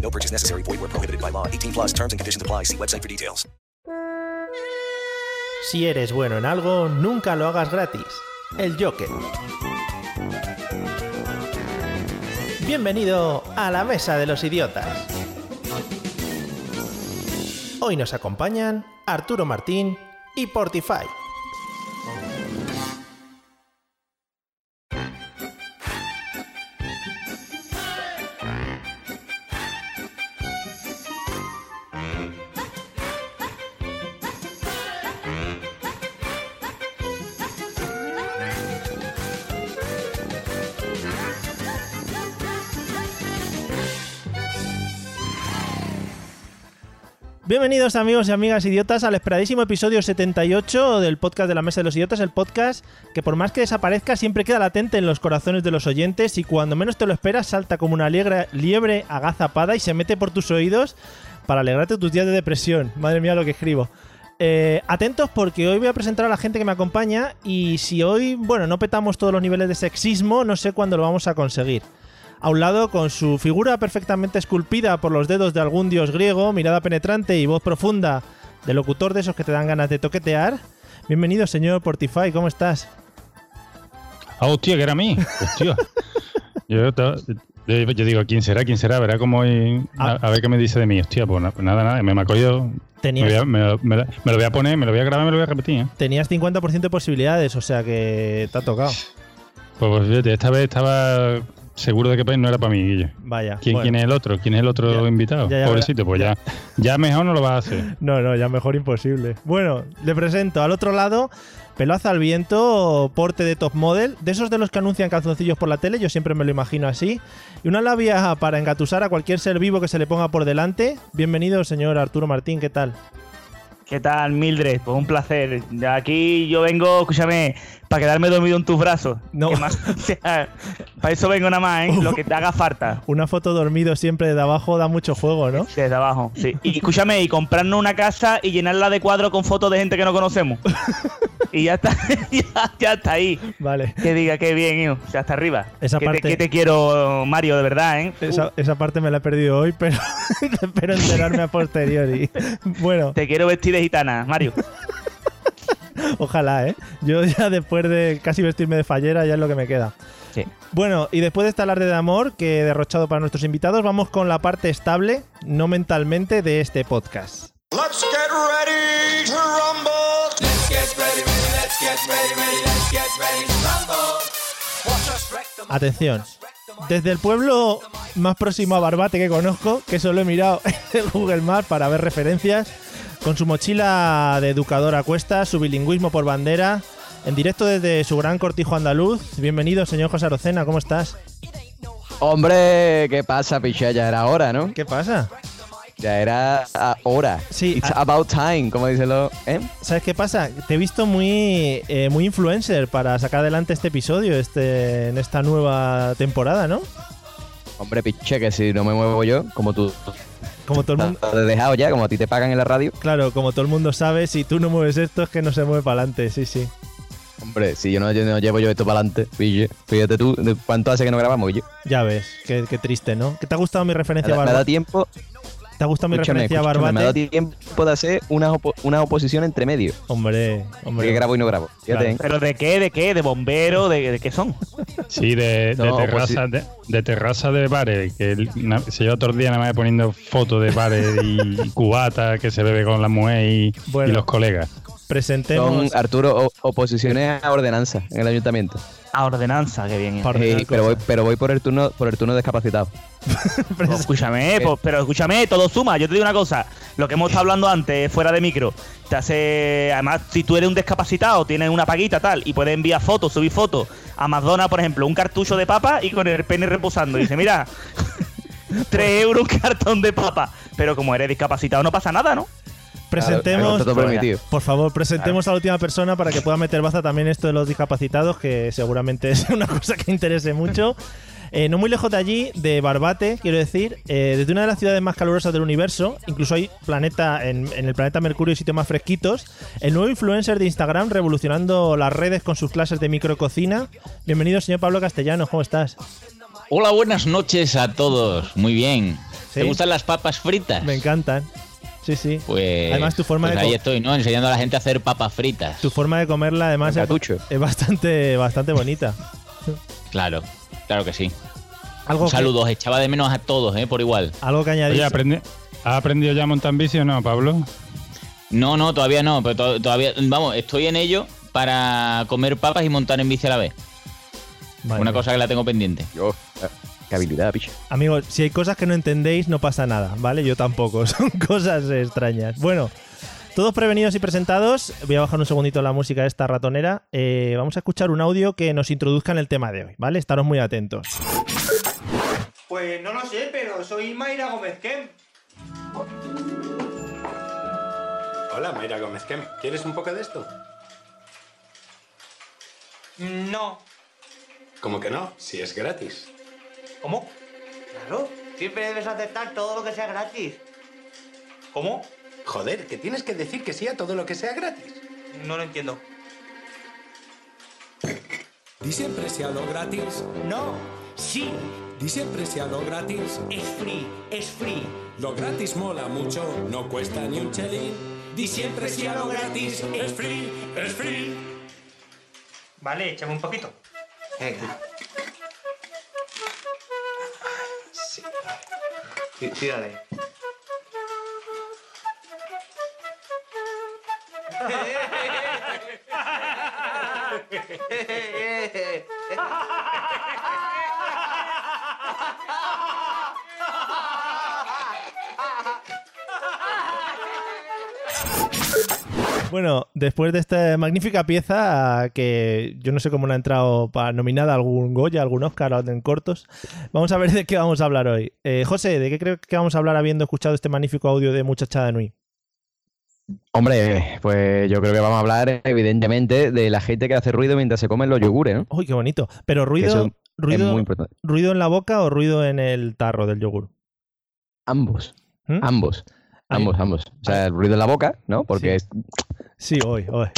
No purchase necessary. Void where prohibited by law. 18 plus and conditions apply. Si eres bueno en algo, nunca lo hagas gratis. El Joker. Bienvenido a la Mesa de los Idiotas. Hoy nos acompañan Arturo Martín y Portify. Bienvenidos amigos y amigas idiotas al esperadísimo episodio 78 del podcast de la Mesa de los Idiotas, el podcast que por más que desaparezca siempre queda latente en los corazones de los oyentes y cuando menos te lo esperas salta como una liebre, liebre agazapada y se mete por tus oídos para alegrarte tus días de depresión. Madre mía lo que escribo. Eh, atentos porque hoy voy a presentar a la gente que me acompaña y si hoy, bueno, no petamos todos los niveles de sexismo, no sé cuándo lo vamos a conseguir a un lado con su figura perfectamente esculpida por los dedos de algún dios griego, mirada penetrante y voz profunda de locutor de esos que te dan ganas de toquetear. Bienvenido, señor Portify, ¿cómo estás? Ah, hostia, que era mí. Hostia. yo, digo, ¿quién será? ¿Quién será? Verá cómo hoy- a, a ver qué me dice de mí. Hostia, pues na- nada, nada, me, me ha cogido. Me, Tenías, voy a- me lo- me lo- me lo voy a poner, me lo voy a grabar, me lo voy a repetir. ¿eh? tenías 50% de posibilidades, o sea que te ha tocado. Pues, pues fíjate, esta vez estaba seguro de que no era para mí, Guille. Vaya. ¿Quién, bueno. quién es el otro? ¿Quién es el otro Ya- invitado? ya, ya Pobrecito, pues ya, ya mejor no lo vas a hacer. No, no, ya mejor imposible. Bueno, le presento al otro lado, pelazo al viento, porte de top model, de esos de los que anuncian calzoncillos por la tele, yo siempre me lo imagino así, y una labia para engatusar a cualquier ser vivo que se le ponga por delante. Bienvenido, señor Arturo Martín, ¿qué tal? ¿Qué tal, Mildred? Pues un placer. De Aquí yo vengo, escúchame, para quedarme dormido en tus brazos. No. Más- o sea, para eso vengo nada más, ¿eh? Lo que te haga falta. Una foto dormido siempre desde abajo da mucho juego, ¿no? Desde abajo, sí. Y escúchame, y comprarnos una casa y llenarla de cuadros con fotos de gente que no conocemos. y ya está, ya, ya está ahí. Vale. Que diga que bien, hijo. O sea, hasta arriba. Esa que, parte- te, que te quiero, Mario, de verdad, ¿eh? Esa, esa parte me la he perdido hoy, pero espero enterarme a posteriori. Bueno, Te quiero vestir de gitana, Mario. Ojalá, ¿eh? Yo ya después de casi vestirme de fallera ya es lo que me queda. Sí. Bueno, y después de este alarde de amor que he derrochado para nuestros invitados, vamos con la parte estable, no mentalmente, de este podcast. Let's get ready to rumble. Let's get ready, ready, let's get ready, ready, let's get ready to rumble. Watch us wreck them. Atención, desde el pueblo más próximo a Barbate que conozco, que solo he mirado en Google Maps para ver referencias, con su mochila de educador a cuestas, su bilingüismo por bandera, en directo desde su gran cortijo andaluz. Bienvenido, señor José Arocena, ¿cómo estás? Hombre, ¿qué pasa, picha? Ya era hora, ¿no? ¿Qué pasa? Ya era ah, hora. Sí, It's ah. about time, como dicen los... ¿eh? ¿Sabes qué pasa? Te he visto muy, eh, muy influencer para sacar adelante este episodio este, en esta nueva temporada, ¿no? Hombre, piche, que si no me muevo yo, como tú Como todo el mundo, te he dejado ya, como a ti te pagan en la radio. claro, como todo el mundo sabe, si tú no mueves esto es que no se mueve para adelante, sí, sí. Hombre, si yo no, yo no llevo yo esto para adelante. Fíjate tú, ¿de ¿cuánto hace que no grabamos, Guille? Ya ves, qué, qué triste, ¿no? ¿Qué te ha gustado mi Me referencia da, me da tiempo, ¿Te ha gustado mi escúchame, referencia a escúchame, me da Barbate? tiempo de hacer una, opo- una oposición entre medio. Hombre, hombre. grabo y no grabo. Claro. ¿eh? ¿Pero de qué? ¿De qué? ¿De bombero? ¿De, de qué son? Sí, de, de No, pues terraza, de, de terraza de bares, que na- se lleva todo el día nada más poniendo fotos de bares y cubatas que se bebe con la mujer y, Bueno. y los colegas. Presentemos. Son, Arturo, o- oposiciones a ordenanza en el ayuntamiento. A ordenanza, que bien. Eh, pero, voy, pero voy por el turno por el turno discapacitado. Pues escúchame, pues, pero escúchame, todo suma. Yo te digo una cosa, lo que hemos estado hablando antes, fuera de micro, te hace. Además, si tú eres un discapacitado, tienes una paguita tal, y puedes enviar fotos, subir fotos a por ejemplo, un cartucho de papa y con el pene reposando. Y dice, mira, 3 euros un cartón de papa. Pero como eres discapacitado, no pasa nada, ¿no? Presentemos, Claro, todo permitido. por favor, presentemos a la última persona para que pueda meter baza también esto de los discapacitados, que seguramente es una cosa que interese mucho. Eh, no muy lejos de allí, de Barbate, quiero decir, eh, desde una de las ciudades más calurosas del universo, incluso hay planeta en, en el planeta Mercurio y sitios más fresquitos, el nuevo influencer de Instagram revolucionando las redes con sus clases de micrococina. Bienvenido, señor Pablo Castellano, ¿cómo estás? Hola, buenas noches a todos. Muy bien. ¿Sí? ¿Te gustan las papas fritas? Me encantan. Sí, sí. Pues, Además, tu forma pues de ahí estoy, ¿no? Enseñando a la gente a hacer papas fritas. Tu forma de comerla, además, es, es bastante, bastante bonita. Claro, claro que sí. Algo Un saludo, echaba de menos a todos, ¿eh? Por igual. algo que añadir. Oye, ¿aprende- ¿has aprendido ya a montar en bici o no, Pablo? No, no, todavía no, pero to- todavía, vamos, estoy en ello para comer papas y montar en bici a la vez. Una cosa que la tengo pendiente. Yo, eh, qué habilidad, picho. Amigos, si hay cosas que no entendéis, no pasa nada, ¿vale? Yo tampoco, son cosas extrañas. Bueno, todos prevenidos y presentados, voy a bajar un segundito la música de esta ratonera. Eh, vamos a escuchar un audio que nos introduzca en el tema de hoy, ¿vale? Estaros muy atentos. Pues no lo sé, pero soy Mayra Gómez Kem. Hola, Mayra Gómez Kem. ¿Quieres un poco de esto? No. ¿Cómo que no? Si es gratis. ¿Cómo? Claro, siempre debes aceptar todo lo que sea gratis. ¿Cómo? Joder, que tienes que decir que sí a todo lo que sea gratis. No lo entiendo. Di siempre sí a lo gratis. No, sí, Di siempre sí a lo gratis. es free, es free. Lo gratis mola mucho, no cuesta ni un chelín. Di siempre sí a lo gratis. Es free, es free. Vale, échame un poquito. Venga. Sí. Sí, tírale. Bueno, después de esta magnífica pieza, que yo no sé cómo no ha entrado para nominada algún Goya, algún Oscar en cortos, vamos a ver de qué vamos a hablar hoy. Eh, José, ¿de qué creo que vamos a hablar habiendo escuchado este magnífico audio de Muchachada Nui? Hombre, pues yo creo que vamos a hablar, evidentemente, de la gente que hace ruido mientras se comen los yogures, ¿no? Uy, qué bonito. Pero ruido, es ruido, muy importante. ruido en la boca o ruido en el tarro del yogur. Ambos. ¿Mm? Ambos. Ahí. Ambos, ambos. O sea, el ruido en la boca, ¿no? Porque es, Sí, hoy, hoy.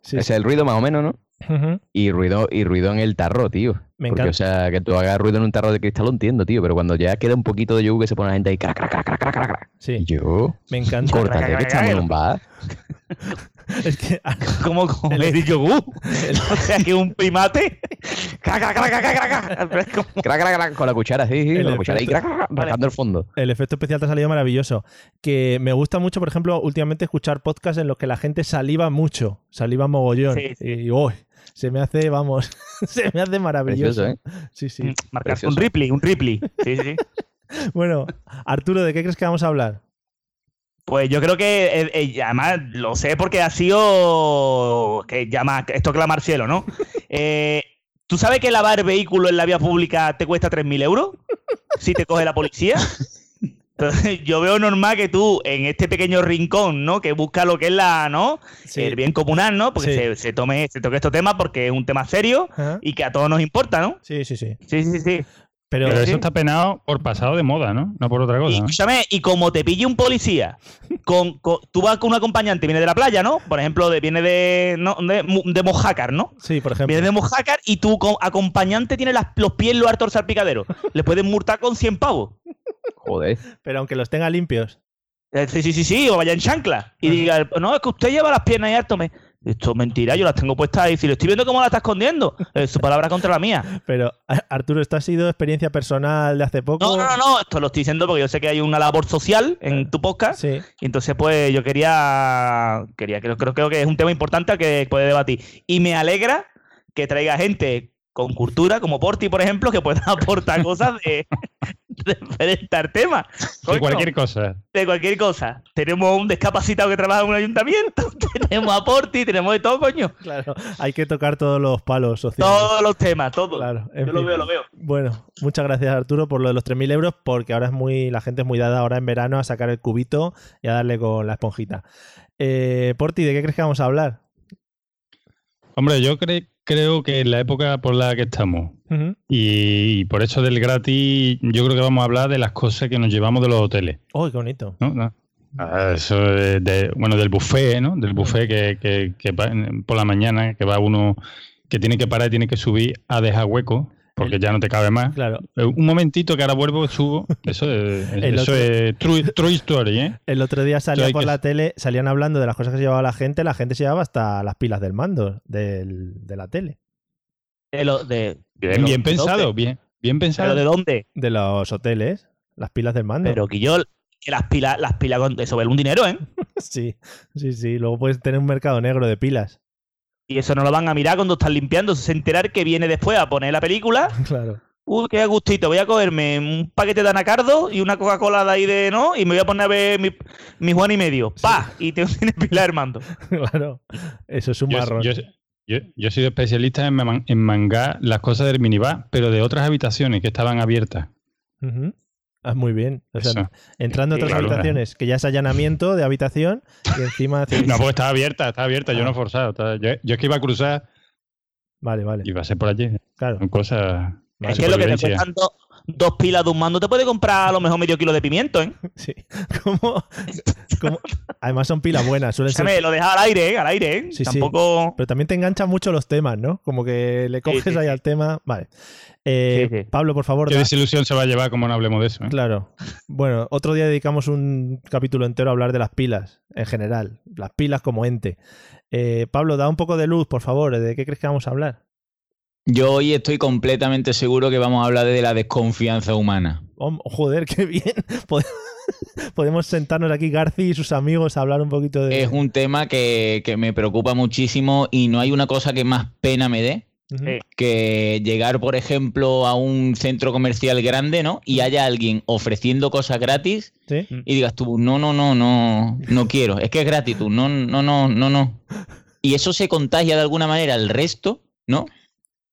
Sí, es sí. el ruido más o menos, ¿no? Y ruido, y ruido en el tarro, tío. Me Porque, encanta. o sea, que tú hagas ruido en un tarro de cristal lo entiendo, tío. Pero cuando ya queda un poquito de yogur que se pone la gente ahí, crac, crac, crac, crac, crac. Sí, Yo, me encanta. córtate, que estamos en un bar. Es que ¿Cómo comer el yogur? o sea, que un primate. Crac, crac, crac, crac, crac, crac. Con la cuchara, sí, sí, El con la cuchara ahí, efecto. crac, crac, crac, rascando el fondo. el efecto especial te ha salido maravilloso. Que me gusta mucho, por ejemplo, últimamente escuchar podcasts en los que la gente saliva mucho, saliva mogollón. Sí, sí. Y uy, se me hace, vamos, se me hace maravilloso. Precioso, ¿eh? Sí, sí. Marcar Precioso. un Ripley, un Ripley. Sí, sí, sí. Bueno, Arturo, ¿de qué crees que vamos a hablar? Pues yo creo que, eh, eh, además, lo sé porque ha sido. que llama. Esto clama al cielo, ¿no? Eh, ¿Tú sabes que lavar vehículo en la vía pública te cuesta 3.000 euros? Si te coge la policía. Entonces, yo veo normal que tú, en este pequeño rincón, ¿no? Que busca lo que es la, ¿no? Sí. El bien comunal, ¿no? Porque Sí. se, se tome, se toque estos temas porque es un tema serio Ajá. y que a todos nos importa, ¿no? Sí, sí, sí. Sí, sí, sí. Pero, Pero sí. eso está penado por pasado de moda, ¿no? No por otra Y, cosa. ¿no? escúchame, y como te pille un policía, con, con- tú vas con un acompañante, viene de la playa, ¿no? Por ejemplo, de- viene de, no, de, Mojácar, ¿no? sí, por ejemplo. Viene de Mojácar y tu co- acompañante tiene las- los pies en lo hartos salpicadero. Le pueden multar con 100 pavos. Joder. Pero aunque los tenga limpios. Eh, Sí, sí, sí, sí, o vaya en chancla. Y diga, no, es que usted lleva las piernas ahí harto. Me... Esto es mentira, yo las tengo puestas ahí. Si lo estoy viendo cómo la está escondiendo, es su palabra contra la mía. Pero, Arturo, ¿esto ha sido experiencia personal de hace poco? No, no, no, no, esto lo estoy diciendo porque yo sé que hay una labor social en tu podcast. Sí. Y entonces, pues, yo quería. quería creo, creo, creo que es un tema importante al que puede debatir. Y me alegra que traiga gente con cultura, como Porti, por ejemplo, que pueda aportar cosas de, de enfrentar temas. De Coño, cualquier cosa. de cualquier cosa. Tenemos un discapacitado que trabaja en un ayuntamiento, tenemos a Porti, tenemos de todo, coño. Claro, hay que tocar todos los palos sociales. Todos los temas, todos. Claro, Yo lo veo, lo veo. Bueno, muchas gracias Arturo por lo de los 3.000 euros, porque ahora es muy, la gente es muy dada ahora en verano a sacar el cubito y a darle con la esponjita. Eh, Porti, ¿de qué crees que vamos a hablar? Hombre, yo cre- creo que en la época por la que estamos y, por eso del gratis, yo creo que vamos a hablar de las cosas que nos llevamos de los hoteles. ¡Uy, qué bonito! ¿no? ¿No? Ah, Eso es de, bueno, del buffet, ¿no? Del buffet que, que- que por la mañana, que va uno que tiene que parar y tiene que subir a dejar hueco, porque ya no te cabe más. Claro. Eh, Un momentito que ahora vuelvo, subo. Eso es, El eso otro- es true, true story, ¿eh? El otro día salía por que- la tele, salían hablando de las cosas que se llevaba la gente, la gente se llevaba hasta las pilas del mando del- de la tele. De lo- de- Bien, de bien pensado, bien, bien pensado. ¿Pero de dónde? De los hoteles, las pilas del mando. Pero que yo, que las pilas, las pilas con eso vale un dinero, ¿eh? Sí, sí, sí. Luego puedes tener un mercado negro de pilas. Y eso no lo van a mirar cuando están limpiando, se enterar que viene después a poner la película. Claro. Uy, qué gustito, voy a cogerme un paquete de anacardo y una Coca-Cola de ahí de, ¿no? Y me voy a poner a ver mi, mi Juan y medio. ¡Pa! Y tengo tiene pila Armando. claro. Eso es un Yo, marrón. yo, yo, yo he sido especialista en, man- en mangar las cosas del minibar, pero de otras habitaciones que estaban abiertas. Ujú. Ah, muy bien. O sea, Eso. entrando a otras Claro. habitaciones, que ya es allanamiento de habitación y encima... hacéis- No, pues estaba abierta, estaba abierta, yo Ah. no he forzado. estaba- yo, yo es que iba a cruzar Vale, vale. y iba a ser por allí. Claro. Son cosas. Es que lo que te do- dos pilas de un mando te puede comprar a lo mejor medio kilo de pimiento, ¿eh? Sí. ¿Cómo? cómo? Además son pilas buenas, suelen ser... Lo dejas al aire, ¿eh? Al aire, ¿eh? Sí, sí. Tampoco... Pero también te enganchan mucho los temas, ¿no? Como que le coges sí, ahí sí. al tema. Vale. Eh, Sí, sí. Pablo, por favor. Qué da- desilusión se va a llevar como no hablemos de eso. ¿eh? Claro. Bueno, otro día dedicamos un capítulo entero a hablar de las pilas, en general. Las pilas como ente. Eh, Pablo, da un poco de luz, por favor. ¿De qué crees que vamos a hablar? Yo hoy estoy completamente seguro que vamos a hablar de la desconfianza humana. Oh, joder, qué bien. Pod- Podemos sentarnos aquí, Garci y sus amigos, a hablar un poquito de. Es un tema que, que me preocupa muchísimo y no hay una cosa que más pena me dé que llegar, por ejemplo, a un centro comercial grande, ¿no? Y haya alguien ofreciendo cosas gratis ¿Sí? y digas tú, no, no, no, no, no quiero. Es que es gratis, tú, no, no, no, no, no. Y eso se contagia de alguna manera al resto, ¿no?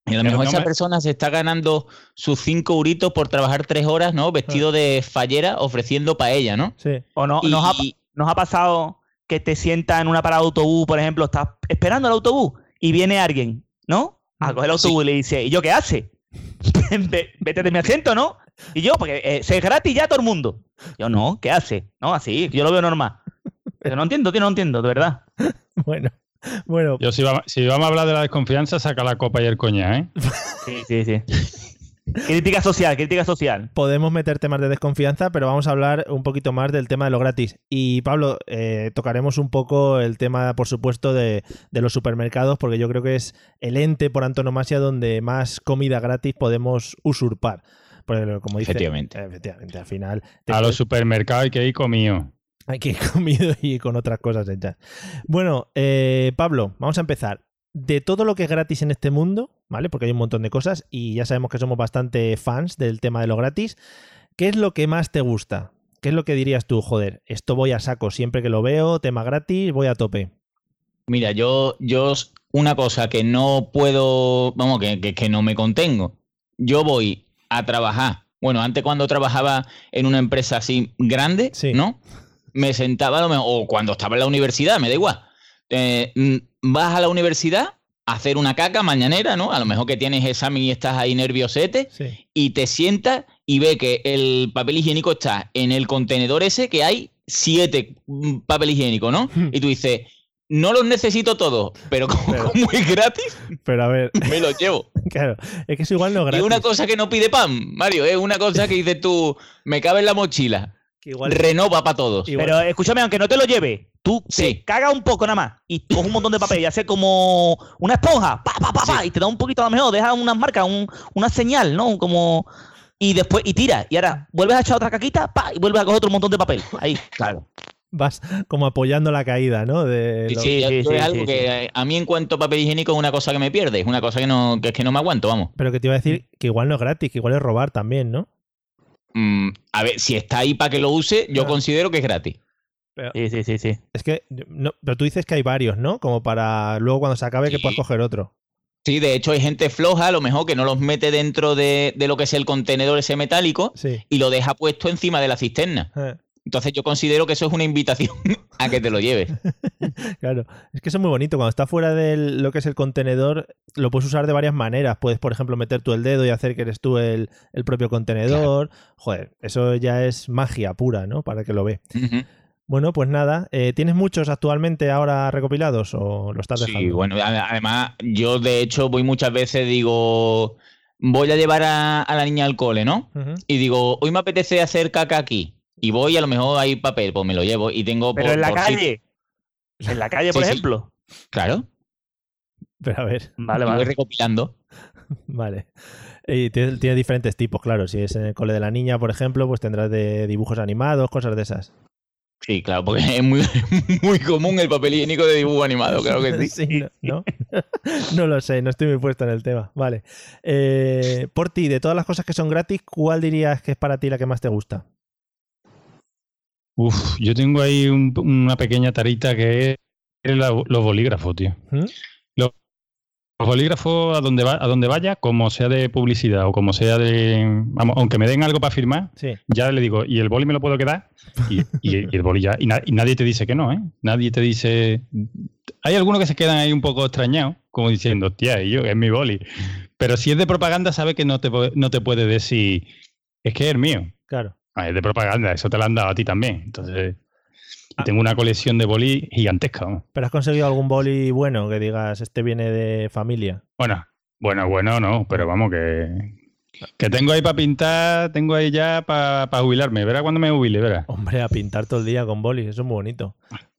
Y a lo mejor no esa me- persona se está ganando sus cinco euritos por trabajar tres horas, ¿no? Vestido de fallera ofreciendo paella, ¿no? Sí. O no, Y- nos, ha, nos ha pasado que te sientas en una parada de autobús, por ejemplo, estás esperando el autobús y viene alguien, ¿no? A coger el autobús y le dice, ¿y yo qué hace? Ve- Vete de mi asiento, ¿no? Y yo, porque eh, se es gratis ya a todo el mundo. Yo, no, ¿qué hace? No, así, yo lo veo normal. Pero no entiendo, tío, no entiendo, de verdad. Bueno. Bueno, Yo, si, vamos, si vamos a hablar de la desconfianza, saca la copa y el coñac, ¿eh? Sí, sí, sí. crítica social, crítica social. podemos meter temas de desconfianza, pero vamos a hablar un poquito más del tema de lo gratis. Y Pablo, eh, tocaremos un poco el tema, por supuesto, de, de los supermercados, porque yo creo que es el ente por antonomasia donde más comida gratis podemos usurpar. Porque, como dice, Efectivamente. efectivamente, al final A los supermercados hay que ir comido. Hay que ir comido y con otras cosas hechas. Bueno, eh, Pablo, vamos a empezar. De todo lo que es gratis en este mundo, ¿vale? Porque hay un montón de cosas y ya sabemos que somos bastante fans del tema de lo gratis. ¿Qué es lo que más te gusta? ¿Qué es lo que dirías tú? Joder, esto voy a saco siempre que lo veo, tema gratis, voy a tope. Mira, yo, yo una cosa que no puedo, vamos, que, que, que no me contengo. Yo voy a trabajar. Bueno, antes cuando trabajaba en una empresa así grande, Sí. ¿no? Me sentaba, a lo mejor- o cuando estaba en la universidad, me da igual. Eh, mm, vas a la universidad a hacer una caca mañanera, ¿no? A lo mejor que tienes examen y estás ahí nerviosete, Sí. y te sientas y ve que el papel higiénico está en el contenedor ese que hay siete mm, papel higiénico, ¿no? Y tú dices, no los necesito todos, pero como, Pero- como es gratis, Pero a ver, me los llevo. claro, es que eso igual no es Y gratis. una cosa que no pide pan, Mario, es una cosa que dices tú, me cabe en la mochila, que igual, renova para todos. igual- Pero escúchame, aunque no te lo lleve, tú Sí. te cagas un poco nada más y coges un montón de papel y haces como una esponja, pa, pa, pa, pa, y te da un poquito a lo mejor, deja unas marcas, un- una señal, ¿no? Como. Y después, y tira. Y ahora vuelves a echar otra caquita, pa, y vuelves a coger otro montón de papel. Ahí, claro. Vas como apoyando la caída, ¿no? De Sí, lo- sí, sí, esto sí, es algo sí. que a mí en cuanto a papel higiénico es una cosa que me pierde, es una cosa que no que es que no me aguanto, vamos. Pero que te iba a decir que igual no es gratis, que igual es robar también, ¿no? Mm, a ver, si está ahí para que lo use, yo considero que es gratis. Sí, sí, sí, sí. Es que, no, pero tú dices que hay varios, ¿no? Como para luego cuando se acabe que puedas coger otro. Sí, de hecho hay gente floja, a lo mejor que no los mete dentro de, de lo que es el contenedor ese metálico Sí. y lo deja puesto encima de la cisterna. Eh, Entonces yo considero que eso es una invitación a que te lo lleves. Claro, es que eso es muy bonito. Cuando está fuera de lo que es el contenedor, lo puedes usar de varias maneras. Puedes, por ejemplo, meter tú el dedo y hacer que eres tú el, el propio contenedor. Joder, eso ya es magia pura, ¿no? Para que lo ve. Bueno, pues nada. eh, ¿Tienes muchos actualmente ahora recopilados o lo estás dejando? Sí, bueno, además yo de hecho voy muchas veces, digo, voy a llevar a, a la niña al cole, ¿no? Y digo, hoy me apetece hacer caca aquí. Y voy y a lo mejor hay papel, pues me lo llevo y tengo Pero por- en la por sitio- calle. En la calle, por Sí, sí. ejemplo. Claro, Pero a ver, Vale, y voy vale. recopilando. vale. Y tiene, tiene diferentes tipos, claro. Si es en el cole de la niña, por ejemplo, pues tendrás de dibujos animados, cosas de esas. Sí, claro, porque es muy, muy común el papel higiénico de dibujo animado, claro que sí. Sí, ¿no? ¿no? No lo sé, no estoy muy puesto en el tema. Vale. Eh, por ti, de todas las cosas que son gratis, ¿cuál dirías que es para ti la que más te gusta? Uf, yo tengo ahí un- una pequeña tarita que es la- los bolígrafos, tío. ¿Mm? Los, los bolígrafos a donde, va, a donde vaya, como sea de publicidad o como sea de... Vamos, aunque me den algo para firmar, Sí. ya le digo, ¿y el boli me lo puedo quedar? Y, y- y el boli ya... Y, na- y nadie te dice que no, ¿eh? Nadie te dice... Hay algunos que se quedan ahí un poco extrañados, como diciendo, tía, yo, es mi boli. Pero si es de propaganda, sabe que no te, no te puede decir, es que es el mío. Claro. Ah, es de propaganda, eso te lo han dado a ti también. Entonces, Ah. tengo una colección de boli gigantesca. ¿Pero has conseguido algún boli bueno que digas, este viene de familia? Bueno, bueno, bueno, no, pero vamos, que, que tengo ahí para pintar, tengo ahí ya para jubilarme. Verá cuando me jubile, verá. Hombre, a pintar todo el día con bolis, eso es muy bonito.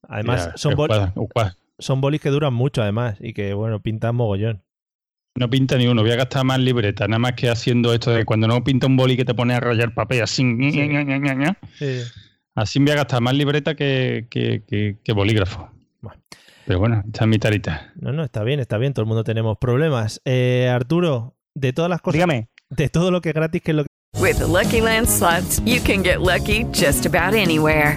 Además, Ya, son, el bol- cuadro- el cuadro. son bolis que duran mucho, además, y que, bueno, pintan mogollón. No pinta ni uno, voy a gastar más libreta, nada más que haciendo esto de cuando no pinta un boli que te pone a rayar papel así. ña, ña, ña, ña, ña. Sí. Así voy a gastar más libreta que, que, que- que bolígrafo. Bueno. Pero bueno, esta es mi tarita. No, no, está bien, está bien, todo el mundo tenemos problemas. Eh, Arturo, de todas las cosas, Dígame. de todo lo que es gratis, que es lo que... With the Lucky Land slots, you can get lucky just about anywhere.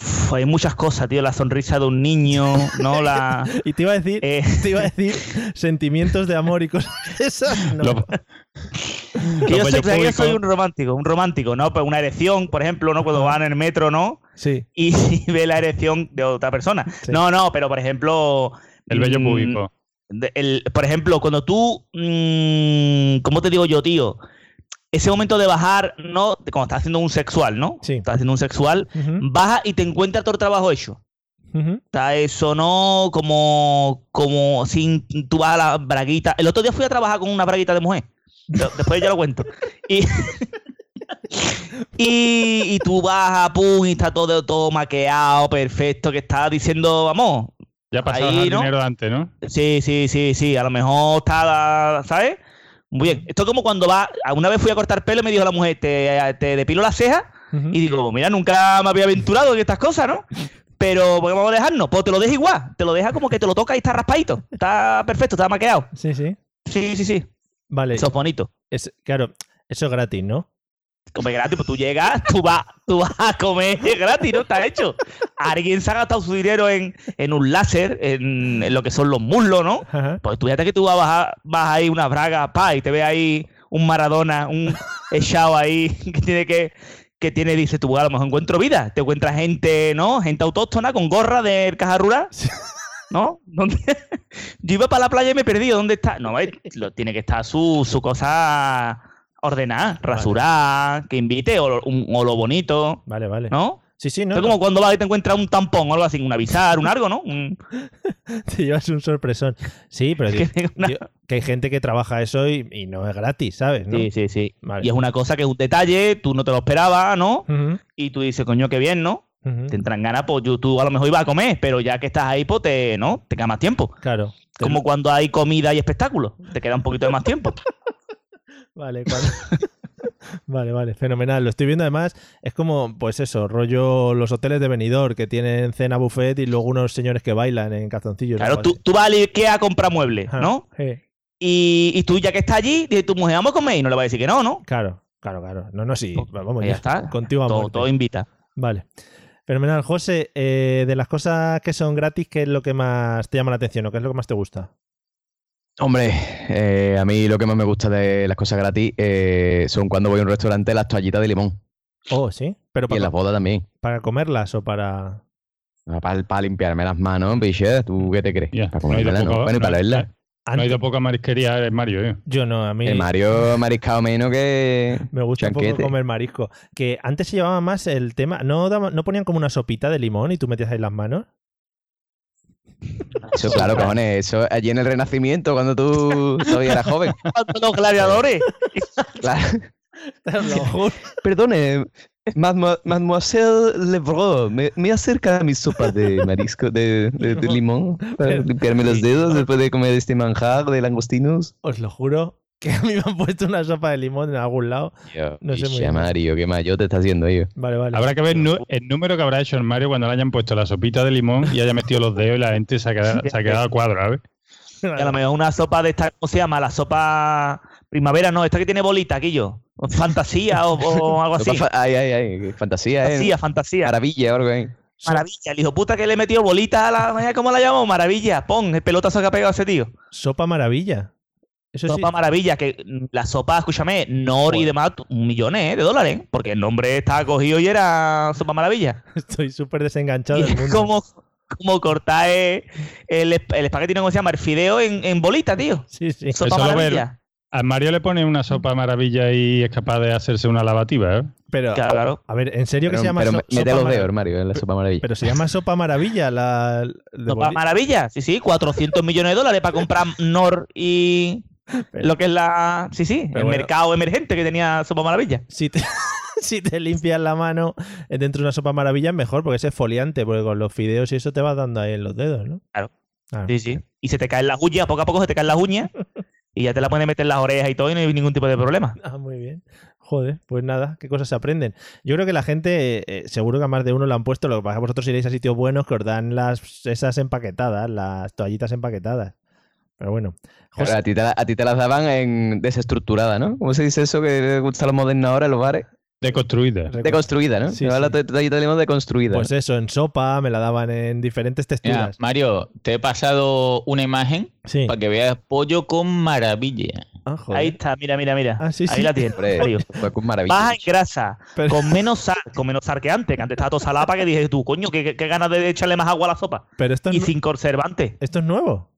Uf, hay muchas cosas, tío. La sonrisa de un niño, ¿no? La. Y te iba a decir, Eh. te iba a decir sentimientos de amor y cosas de esas. No. Lo- Que yo, soy, bellos que yo soy un romántico, un romántico, ¿no? Pues una erección, por ejemplo, ¿no? Cuando van en el metro, ¿no? Sí. Y, ve la erección de otra persona. Sí. No, no, pero por ejemplo. el bello mm, público. el- por ejemplo, cuando tú. mm, ¿Cómo te digo yo, tío? Ese momento de bajar, ¿no? De Cuando estás haciendo un sexual, ¿no? Sí. Estás haciendo un sexual, baja y te encuentras todo el trabajo hecho. ujú. Está eso, ¿no? Como, como sin tú vas a la braguita. El otro día fui a trabajar con una braguita de mujer. Después ya lo cuento. Y, y, y tú vas a pum y está todo, todo maqueado, perfecto, que está diciendo, vamos. Ya pasabas ahí, el ¿no? dinero de antes, ¿no? Sí, sí, sí, sí. A lo mejor está, ¿sabes? Muy bien. Esto es como cuando va. Una vez fui a cortar pelo y me dijo la mujer, te, te depilo las cejas. Ujú. Y digo, mira, nunca me había aventurado en estas cosas, ¿no? Pero, ¿por qué vamos a dejarnos? Pues te lo deja igual. Te lo deja como que te lo toca y está raspadito. Está perfecto, está maqueado. Sí, sí. Sí, sí, sí. Vale. Eso es bonito. Es, claro, eso es gratis, ¿no? Comer gratis, pues tú llegas, tú vas, tú vas a comer gratis, ¿no? Está hecho. Alguien se ha gastado su dinero en, en un láser, en, en lo que son los muslos, ¿no? Ajá. Pues tú fíjate que tú vas a, vas ahí una braga, pa, y te ve ahí un Maradona, un echado ahí que tiene que que tiene, dice tú, a lo mejor encuentro vida. Te encuentras gente, ¿no? Gente autóctona con gorra de caja rural. ¿No? ¿Dónde? Yo iba para la playa y me perdí. ¿Dónde está? No, lo- tiene que estar su, su cosa ordenada, rasurada, que invite, o, lo- un- o lo bonito. Vale, vale. ¿No? Sí, sí, no. es no. como cuando vas y te encuentras un tampón o algo así, un avisar, un algo, ¿no? Un- Te llevas un sorpresón. Sí, pero Que tío, una- tío, que hay gente que trabaja eso y, y no es gratis, ¿sabes? ¿no? Sí, sí, sí. Vale. Y es una cosa que es un detalle, tú no te lo esperabas, ¿no? Y tú dices, coño, qué bien, ¿no? Te entran ganas, pues tú a lo mejor ibas a comer, pero ya que estás ahí, pues te, ¿no? Te queda más tiempo. Claro. Como cuando hay comida y espectáculos, te queda un poquito de más tiempo. Vale, vale, vale, fenomenal. Lo estoy viendo además, es como, pues eso, rollo los hoteles de Benidorm que tienen cena buffet y luego unos señores que bailan en calzoncillos. Claro, tú, tú vas al Ikea a comprar muebles, Ajá, ¿no? sí, Y, y tú ya que estás allí, dices tu mujer, vamos a comer y no le vas a decir que no, ¿no? Claro, claro, claro. No, no, sí. Vamos, Pues ya está. Contigo a Todo, todo invita. Vale. Fenomenal. José, eh, de las cosas que son gratis, ¿qué es lo que más te llama la atención o qué es lo que más te gusta? Hombre, eh, a mí lo que más me gusta de las cosas gratis eh, son cuando voy a un restaurante las toallitas de limón. Oh, sí. Pero Y en para, las bodas también. para comerlas o para. Para, limpiarme las manos, biche, ¿tú qué te crees? Ya, Para comérmelas, ¿no? poca- Bueno, y no para hay- verlas. No hay de poca marisquería, eres Mario, ¿eh? Yo no, a mí. El Mario ha mariscado menos que. Me gusta un poco comer marisco. Que antes se llevaba más el tema. ¿No, daba- ¿No ponían como una sopita de limón y tú metías ahí las manos? Eso, claro, cojones. Eso allí en el Renacimiento, cuando tú todavía eras joven. Los gladiadores. Claro. Lo juro. Perdone, mademo- mademoiselle Lebrun, ¿me, me acerca mi sopa de marisco, de, de- de limón, para limpiarme los dedos después de comer este manjar de langostinos? Os lo juro que a mí me han puesto una sopa de limón en algún lado. No sé muy bien. Mario, qué mayor te está haciendo ello. Vale, vale. Habrá que ver el número que habrá hecho el Mario cuando le hayan puesto la sopita de limón y haya metido los dedos y la gente se ha quedado, se ha quedado a cuadro, ¿sabes? Y a lo mejor una sopa de esta, ¿cómo se llama? La sopa primavera, no, esta que tiene bolita, aquí yo. Fantasía o, o algo así. Ay, ay, ay, fantasía, ¿eh? Fantasía, fantasía. Maravilla, algo ahí. Maravilla, el hijo puta que le metió bolita a la. ¿Cómo la llamó? Maravilla. Pon el pelotazo que ha pegado ese tío. Sopa maravilla. Eso sí. Sopa Maravilla, que mm, la sopa, escúchame, Nor y demás, millones de dólares, ¿eh? porque el nombre estaba cogido y era Sopa Maravilla. Estoy súper desenganchado Y del es mundo. como, como cortar eh, el, el espagueti, ¿no? ¿cómo se llama? El fideo en, en bolita, tío. Sí, sí. Sopa Eso Maravilla. Al Mario le pone una sopa maravilla y es capaz de hacerse una lavativa, ¿eh? Pero, Claro, claro. a ver, ¿en serio que Pero, se llama pero so- me- mete sopa los dedos, Mario, en la sopa maravilla. Pero se llama sopa maravilla la Sopa Maravilla, sí, sí, 400 millones de dólares para comprar Nor y lo que es la. Sí, sí, el bueno. mercado emergente que tenía Sopa Maravilla. Si te, si te limpias la mano eh, dentro de una sopa maravilla es mejor porque es exfoliante, porque con los fideos y eso te vas dando ahí en los dedos, ¿no? Claro. Ah. Sí, sí. Y se te caen las uñas, poco a poco se te caen las uñas y ya te la puedes meter en las orejas y todo y no hay ningún tipo de problema. Ah, muy bien. Joder, pues nada, qué cosas se aprenden. Yo creo que la gente, eh, seguro que a más de uno lo han puesto, lo que pasa es que vosotros iréis a sitios buenos que os dan las, esas empaquetadas, las toallitas empaquetadas. Pero bueno. Claro, a, ti te la- a ti te las daban en desestructurada, ¿no? ¿Cómo se dice eso que le gusta a los modernos ahora en los bares? Deconstruida. Deconstruida, ¿no? Sí, la sí. de limón deconstruida. Pues eso, en sopa, me la daban en diferentes Mira, texturas. Mario, te he pasado una imagen Sí. para que veas pollo con maravilla. Ah. Ahí está, mira, mira, mira. Ah, sí, Ahí sí. la tienes. Con maravilla. Baja en grasa, Pero- con menos sal, con menos sal que antes, que antes estaba todo salada para que dije tú, coño, qué, ganas de echarle más agua a la sopa. Pero esto, Y sin conservante. esto es nuevo.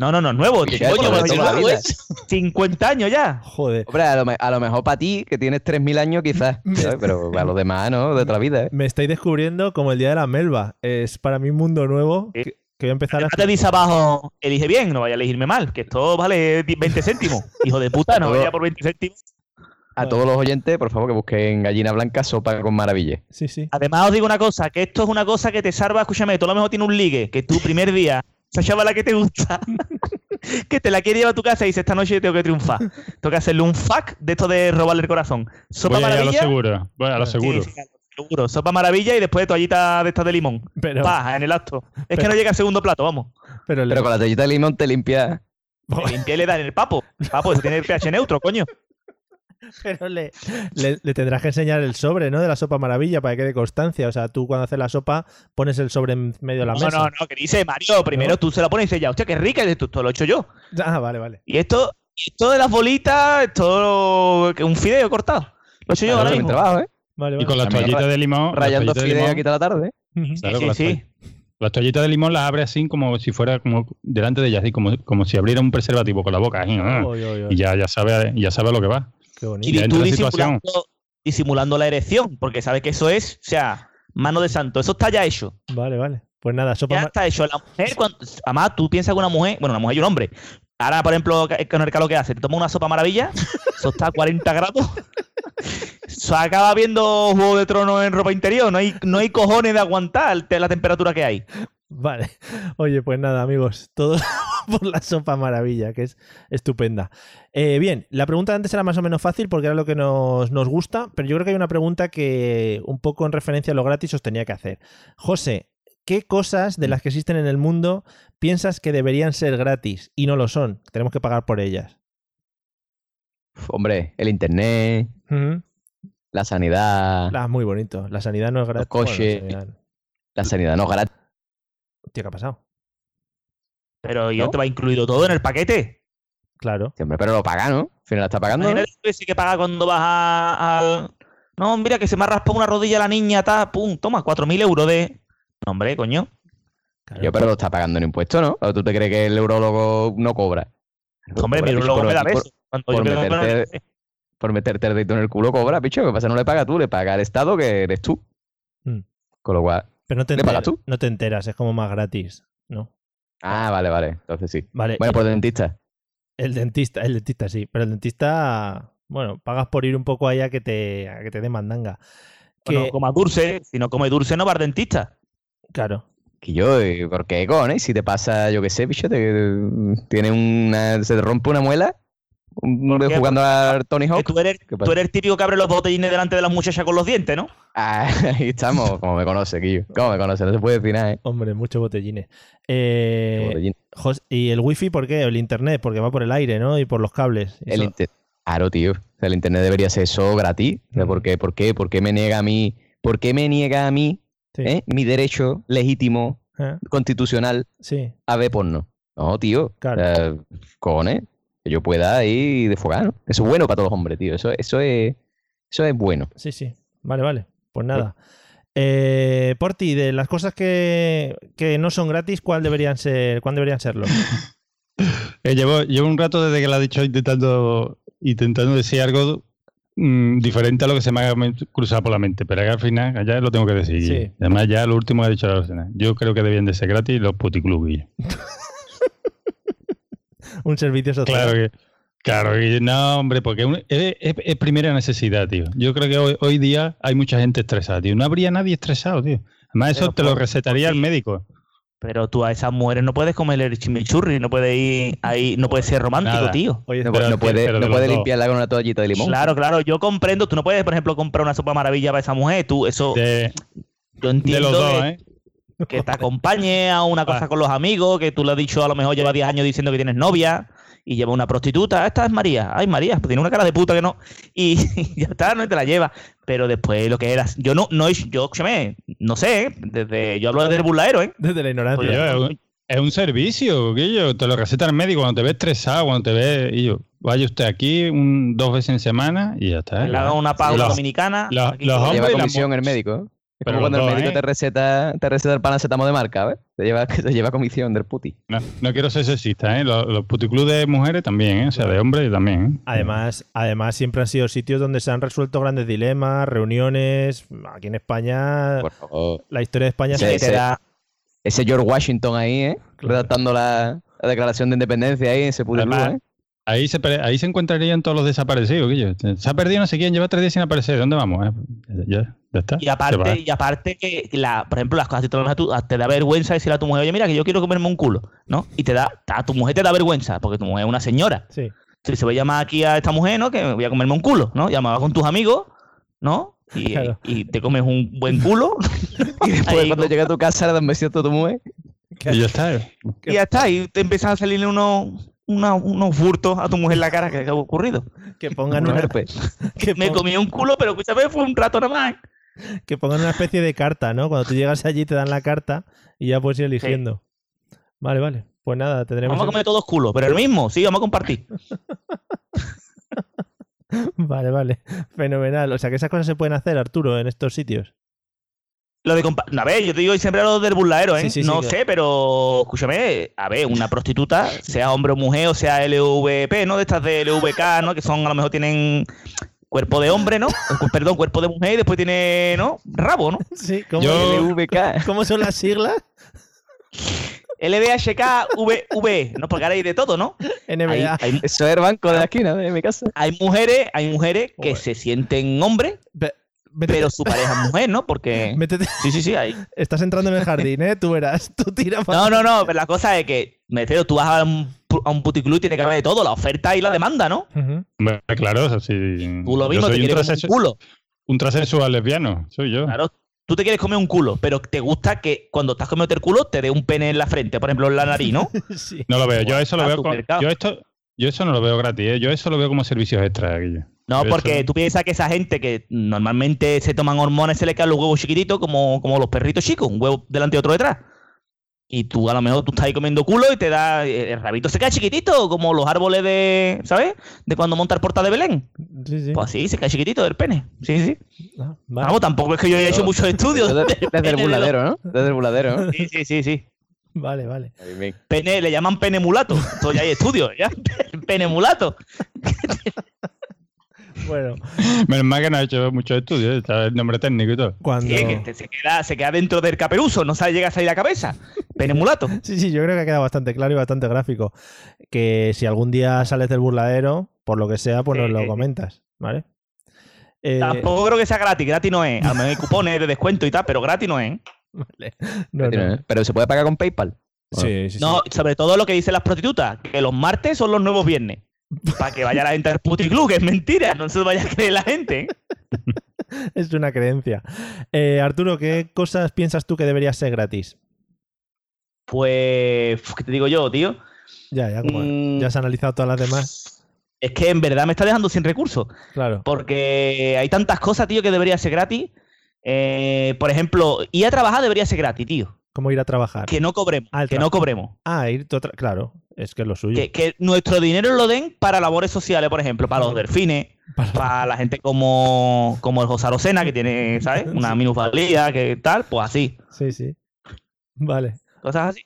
No, no, no, es nuevo. ¿Qué Coño, nuevo vida? es 50 años ya. Joder. Hombre, a lo, me- a lo mejor para ti, que tienes 3.000 años quizás, ¿sabes? pero para los demás, ¿no? De otra vida, ¿eh? Me estáis descubriendo como el día de la melva. Es para mí un mundo nuevo que, que voy a empezar a... Te dice abajo, elige bien, no vaya a elegirme mal, que esto vale 20 céntimos. Hijo de puta, no vaya por 20 céntimos. A todos los oyentes, por favor, que busquen gallina blanca, sopa con maravilla. Sí, sí. Además os digo una cosa, que esto es una cosa que te salva, escúchame, tú a lo mejor tienes un ligue, que tu primer día, esa chavala que te gusta, que te la quiere llevar a tu casa y dice, esta noche tengo que triunfar. Tengo que hacerle un fuck de esto de robarle el corazón. Sopa Voy a ir a lo maravilla. seguro. Voy a lo seguro. Sí, sí, seguro. Sopa maravilla y después toallita de estas de limón. Pero, Pa, en el acto. Es pero- que no llega al segundo plato, vamos. pero, con la toallita de limón te limpia. Te limpia y le da en el papo. Papo, eso tiene el pH neutro, coño. Pero le, le- le tendrás que enseñar el sobre, ¿no? De la sopa maravilla para que quede constancia. O sea, tú cuando haces la sopa pones el sobre en medio de la No, mesa. no, no, que dice Mario, primero ¿No? tú se la pones y dices ya, hostia, qué rica, y dices tú, esto lo he hecho yo. Ah, vale, vale. Y esto, esto de las bolitas, esto que un fideo cortado. Lo he hecho yo ahora mismo. trabajo, ¿eh? Vale, Y con las toallitas de limón. Rayando toallitas de fideo limón- aquí toda la tarde. Claro, Sí, sí, toall- Las toallitas de limón las abre así como si fuera como delante de ella, así como, como si abriera un preservativo con la boca. así, ¿no? Oy, oy, oy. Y ya, ya sabe, ya sabe a lo que va. Situación. disimulando, disimulando la erección, porque sabes que eso es, o sea, mano de santo, eso está ya hecho. Vale, vale. Pues nada, sopa Ya está hecho. La mujer, cuando, además, tú piensas que una mujer, bueno, una mujer y un hombre. Ahora, por ejemplo, ca- con el calor que hace, te toma una sopa maravilla, eso está a 40 grados. Se acaba viendo Juego de Tronos en ropa interior. No hay, no hay cojones de aguantar la temperatura que hay. Vale. Oye, pues nada, amigos, todo por la sopa maravilla, que es estupenda. Eh, bien, la pregunta de antes era más o menos fácil porque era lo que nos, nos gusta, pero yo creo que hay una pregunta que un poco en referencia a lo gratis os tenía que hacer. José, ¿qué cosas de las que existen en el mundo piensas que deberían ser gratis y no lo son? Tenemos que pagar por ellas. Hombre, el internet, la sanidad, Ah, muy bonito. La sanidad no es gratis. coches. Bueno, la sanidad- la sanidad no es gratis. Hostia, ¿qué ha pasado? Pero ya ¿No? te va incluido todo en el paquete. Claro. Sí, hombre, pero lo paga, ¿no? Al final está pagando. que que paga cuando vas a- al. No, mira, que se me ha raspado una rodilla la niña, ta, pum, toma, 4.000 euros de. No, hombre, coño. claro. Yo, pero lo está pagando en impuestos, ¿no? ¿O tú te crees que el urologo no cobra? Hombre, mi urologo me da por-. Cuando por meterte- Por meterte el dedito en el culo cobra, picho. ¿Qué pasa? No le paga tú, le paga el Estado, que eres tú. Mm. Con lo cual. Pero no te, ¿Le pagas enteras, tú? no te enteras, es como más gratis, ¿no? Ah, vale, vale. Entonces sí. Vale. Bueno, pues dentista. El dentista, el dentista sí, pero el dentista, bueno, pagas por ir un poco allá que te, a que te dé mandanga. Que, No coma dulce, si no come dulce no va al dentista. claro, Que yo, eh, ¿por qué, cojones? Si te pasa, yo qué sé, bicho, te, tiene una, se te rompe una muela jugando al Tony Hawk. tú eres, tú eres el típico que abre los botellines delante de las muchachas con los dientes, ¿no? Ah, ahí estamos, como me conoce, Quillo. Como me conoce, no se puede decir nada, ¿eh? hombre, muchos botellines. Eh, ¿Y el wifi por qué? El internet, porque va por el aire, ¿no? Y por los cables. El Eso- inter- Claro, tío. O sea, el internet debería ser eso gratis. Sea, ¿por, qué, ¿Por qué? ¿Por qué me niega a mí? ¿Por qué me niega a mí Sí. eh, mi derecho legítimo, Ah, constitucional, sí, a ver porno? No, tío. Claro. Cojones. Que yo pueda ir desfogar, ¿no? Eso es bueno para todos los hombres, tío. Eso, eso es. Eso es bueno. sí, sí. Vale, vale. Pues nada. Eh, por ti, de las cosas que, que no son gratis, ¿cuál deberían ser? ¿Cuál deberían serlo? Eh, llevo, llevo un rato desde que lo ha dicho intentando, intentando decir algo mm, diferente a lo que se me ha cruzado por la mente, pero que al final ya lo tengo que decir. Sí. Además, ya lo último que ha dicho la Rosena. Yo creo que debían de ser gratis los puticlubs. Un servicio social. Claro que. Claro, que no, hombre, porque un- es, es- es primera necesidad, tío. Yo creo que hoy, hoy día hay mucha gente estresada, tío. No habría nadie estresado, tío. Además, eso Pero te lo recetaría el médico. Pero tú a esas mujeres no puedes comer el chimichurri, no puedes ir ahí, no puedes ser romántico, Nada. tío. Oye, No, Pero- no puede, pero de no los puede dos. limpiarla con una toallita de limón. Claro, claro, yo comprendo. Tú no puedes, por ejemplo, comprar una sopa maravilla para esa mujer. Tú, eso, De, yo de entiendo los dos, que, ¿eh? Que te acompañe a una cosa con los amigos, que tú le has dicho, a lo mejor lleva 10 años diciendo que tienes novia y lleva una prostituta. Esta es María. Ay, María, pues tiene una cara de puta que no. Y, ya está, no Y te la lleva. Pero después lo que eras. Yo no, no, yo, escúchame, no sé, ¿eh? desde, yo hablo desde el burladero, ¿eh? Desde la ignorancia. Tío, es, un, es un servicio, Guillo. Te lo receta el médico cuando te ves estresado, cuando te ves. Y yo, vaya usted aquí un, dos veces en semana y ya está. Le haga una pausa dominicana. los- los hombres Lleva y comisión mu- el médico. Es Pero como cuando el médico ¿eh? te receta, te receta el paracetamol de marca, ¿ves? Te lleva, te lleva comisión del puti. No, no quiero ser sexista, ¿eh? Los, los puticlubs de mujeres también, ¿eh? O sea, de hombres también, ¿eh? Además, además, siempre han sido sitios donde se han resuelto grandes dilemas, reuniones. Aquí en España, Por favor. la historia de España Sí, se da- Ese George Washington ahí, ¿eh? Claro. Redactando la, la declaración de independencia ahí en ese puti club, Además, ¿eh? Ahí se, ahí se encontrarían todos los desaparecidos, Guillo. Se ha perdido no sé quién, lleva tres días sin aparecer. ¿Dónde vamos? eh? Ya, ya está. Y va. aparte, y aparte que, la, por ejemplo, las cosas que te, a tu- te da vergüenza decirle a tu mujer, oye, mira, que yo quiero comerme un culo, ¿no? Y te da, a tu mujer te da vergüenza, porque tu mujer es una señora. Sí. Si se voy a llamar aquí a esta mujer, ¿no? Que voy a comerme un culo, ¿no? Llamaba con tus amigos, ¿no? Y, Claro. y te comes un buen culo. Y después, cuando con- llega a tu casa, le dan besitos a tu mujer. Y ya está. y ya está, y te empiezan a salirle unos, una- unos furtos a tu mujer en la cara que, ha ocurrido. Que pongan Un una, herpes. que, Me comí un culo, pero escúchame, fue un rato nada más. que pongan una especie de carta, ¿no? Cuando tú llegas allí te dan la carta y ya puedes ir eligiendo. Vale, vale. Pues nada, tendremos. Vamos a comer todos culos, pero el mismo, sí, vamos a compartir. Vale, vale. Fenomenal. O sea que esas cosas se pueden hacer, Arturo, en estos sitios. Lo de compa- A ver, yo te digo siempre lo del burladero, ¿eh? Sí, sí, sí, no sé, pero escúchame, a ver, una prostituta, sea hombre o mujer, o sea LVP, ¿no? De estas de LVK, ¿no? Que son, a lo mejor tienen cuerpo de hombre, ¿no? Perdón, cuerpo de mujer y después tiene, ¿no? Rabo, ¿no? Sí, ¿cómo, Yo- LVK. ¿cómo son las siglas? LVHKVV, ¿no? Porque ahora hay de todo, ¿no? NBA. Hay, hay- Eso es el banco de la esquina de mi casa. hay mujeres, hay mujeres que se sienten hombres, métete- pero su pareja es mujer, ¿no? Porque... métete- Sí, sí, sí, hay. Estás entrando en el jardín, ¿eh? Tú verás. Tú tira pa- No, no, no, pero la cosa es que, me refiero, tú vas a un, a un puticlub y tiene que haber de todo, la oferta y la demanda, ¿no? Claro, o sea, sí. Tú lo mismo, te un, quieres comer transex- un culo. un transexual lesbiano, soy yo. Claro, tú te quieres comer un culo, pero te gusta que cuando estás comiendo el culo te dé un pene en la frente, por ejemplo, en la nariz, ¿no? Sí. No lo veo, yo eso lo veo con- yo esto yo eso no lo veo gratis, ¿eh? yo eso lo veo como servicios extra, Guille. No, porque tú piensas que esa gente que normalmente se toman hormonas se le quedan los huevos chiquititos como, como los perritos chicos, un huevo delante y otro detrás. Y tú a lo mejor tú estás ahí comiendo culo y te da. El rabito se queda chiquitito, como los árboles de. ¿Sabes? De cuando monta el portal de Belén. Sí, sí. Pues así, se queda chiquitito del pene. Sí, sí. Ah, vale. Vamos, tampoco es que yo haya hecho muchos estudios. Desde, desde el de buladero, ¿no? Desde el buladero, ¿no? Sí, sí, sí, sí. Vale, vale. Pene, le llaman pene mulato. Entonces ya hay estudios, ya. Pene mulato. Bueno, Menos mal que no ha hecho muchos estudios, sabe el nombre técnico y todo. cuando. Sí, que te- se, queda, se queda dentro del caperuso, no sabe, llega a salir la cabeza. Pene mulato. Sí, sí, yo creo que ha quedado bastante claro y bastante gráfico. Que si algún día sales del burladero, por lo que sea, pues nos lo comentas, ¿vale? Eh, Tampoco creo que sea gratis, gratis no es. A lo mejor hay cupones de descuento y tal, pero gratis no es. vale. No, no. Pero se puede pagar con PayPal. Sí, sí, sí. No, sobre todo lo que dicen las prostitutas, que los martes son los nuevos viernes. Para que vaya la gente al puticlub, que es mentira, no se lo vaya a creer la gente. ¿eh? Es una creencia. Eh, Arturo, ¿qué cosas piensas tú que debería ser gratis? Pues, ¿qué te digo yo, tío? Ya, ya, como Mm. ya has analizado todas las demás. Es que en verdad me está dejando sin recursos. Claro. Porque hay tantas cosas, tío, que debería ser gratis. Eh, por ejemplo, ir a trabajar debería ser gratis, tío. ¿Cómo ir a trabajar? Que no cobremos. Ah, que no cobremos. Ah, ir Claro, es que es lo suyo. Que, que nuestro dinero lo den para labores sociales, por ejemplo, para los delfines, Para- para la gente como, como el José Arocena, que tiene, ¿sabes? Una minusvalía, que tal, pues así. Sí, sí. Vale. Cosas así.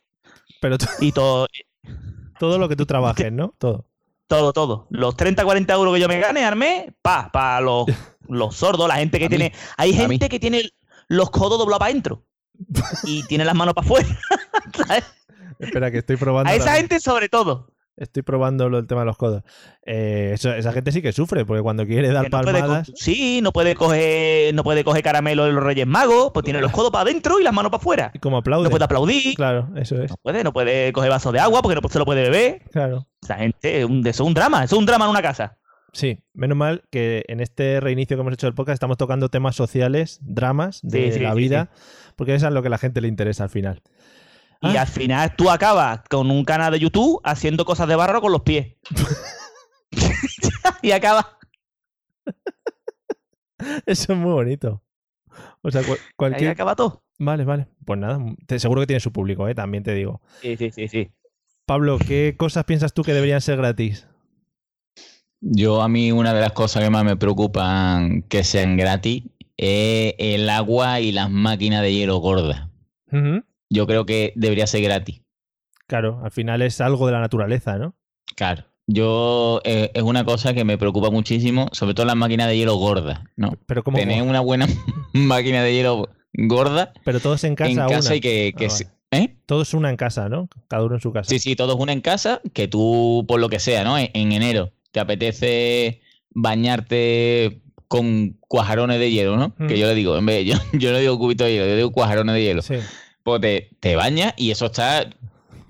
Pero Y todo, todo lo que tú trabajes, ¿no? Todo. todo, todo. Los 30, 40 euros que yo me gane mes, pa, para los, los sordos, la gente que A mí. tiene. Hay A mí. gente que tiene los codos doblados para adentro y tiene las manos para afuera. ¿sabes? Espera, que estoy probando. A esa gente, sobre todo. Estoy probando lo, el tema de los codos. Eh, eso- esa gente sí que sufre, porque cuando quiere dar no palmadas. sí, no puede coger, no puede coger caramelo de los Reyes Magos, pues tiene los codos para adentro y las manos para afuera. Y como aplaude. No puede aplaudir, Claro, eso es. no puede, no puede coger vaso de agua porque no se lo puede beber. Claro. Esa gente, es un- eso es un drama, eso es un drama en una casa. Sí, menos mal que en este reinicio que hemos hecho del podcast estamos tocando temas sociales, dramas de Sí, sí, la sí, vida, porque eso es lo que a la gente le interesa al final. Y Ah. al final tú acabas con un canal de YouTube haciendo cosas de barro con los pies. y acabas. Eso es muy bonito. O sea, cual- Ahí cualquier... acaba todo. Vale, vale. Pues nada, te- seguro que tiene su público, ¿eh? también te digo. Sí, sí, sí, sí. Pablo, ¿qué cosas piensas tú que deberían ser gratis? Yo a mí una de las cosas que más me preocupan que sean gratis es el agua y las máquinas de hielo gordas. Ujú. Yo creo que debería ser gratis. Claro, al final es algo de la naturaleza, ¿no? Claro. Yo eh, es una cosa que me preocupa muchísimo, sobre todo las máquinas de hielo gordas, ¿no? Pero como Tener una buena máquina de hielo gorda pero todos en casa, en casa una. y que, que Ah, vale. ¿eh? Todos una en casa, ¿no? Cada uno en su casa. Sí, sí, todos una en casa, que tú, por lo que sea, ¿no? En, en enero te apetece bañarte con cuajarones de hielo, ¿no? Mm. Que yo le digo, en vez, yo, yo no digo cubito de hielo, yo digo cuajarones de hielo. Sí. Pues te, te bañas y eso está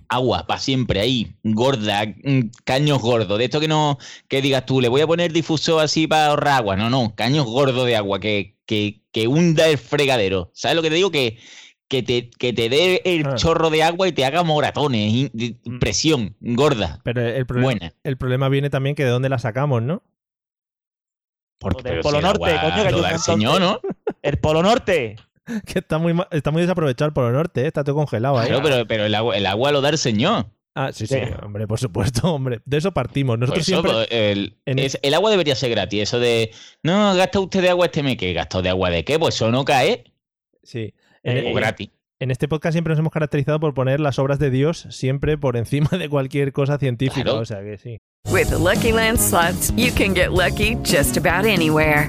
agua para siempre ahí, gorda, mm, caños gordos. De esto que no, que digas tú, le voy a poner difusor así para ahorrar agua. No, no, caños gordos de agua que, que, que hunda el fregadero. ¿Sabes lo que te digo? Que, que te, que te dé el Ah. chorro de agua y te haga moratones, de- presión, gorda. Pero el problema, Buena. el problema viene también que de dónde la sacamos, ¿no? Porque, Del Polo si Norte, agua coño, que señor, ¿no? El Polo Norte. Que está muy, está muy desaprovechado el Polo Norte, ¿eh? está todo congelado ahí. Claro, pero, pero el, agua, el agua lo da el señor. Ah, sí, sí, Sí. hombre, por supuesto, hombre. De eso partimos. Por Nosotros eso, siempre. pues, el, en- es- el agua debería ser gratis. Eso de, no, gasta usted de agua este mes. ¿Qué gasto de agua de qué? Pues eso no cae. Sí. En, o en- gratis. en este podcast siempre nos hemos caracterizado por poner las obras de Dios siempre por encima de cualquier cosa científica. Claro. O sea que sí. With the Lucky Land slots, you can get lucky just about anywhere.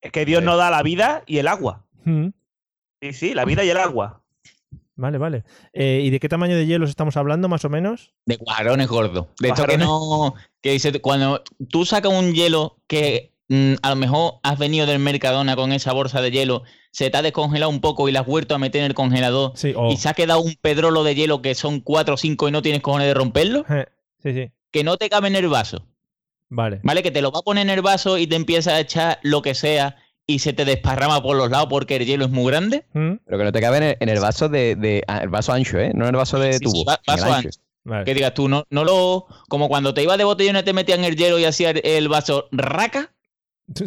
Es que Dios nos da la vida y el agua. Mm, Sí, sí, la vida y el agua. Vale, vale. Eh, ¿Y de qué tamaño de hielos estamos hablando, más o menos? De cuajarones gordos. De esto que Cuajarones. no. Que dice, cuando tú sacas un hielo que mm, a lo mejor has venido del Mercadona con esa bolsa de hielo, se te ha descongelado un poco y la has vuelto a meter en el congelador Sí, y se ha quedado un pedrolo de hielo que son 4 o 5 y no tienes cojones de romperlo, Eh, Sí, sí. que no te cabe en el vaso. Vale. ¿Vale? Que te lo va a poner en el vaso y te empieza a echar lo que sea y se te desparrama por los lados porque el hielo es muy grande. Mm, Pero que no te cabe en el, en el vaso de, de- ah, el vaso ancho, ¿eh? No en el vaso de Sí, sí, tubo. va- vaso ancho. ancho. Vale. Que digas tú, no, no lo. Como cuando te ibas de botellones te metían el hielo y hacía el, el vaso raca.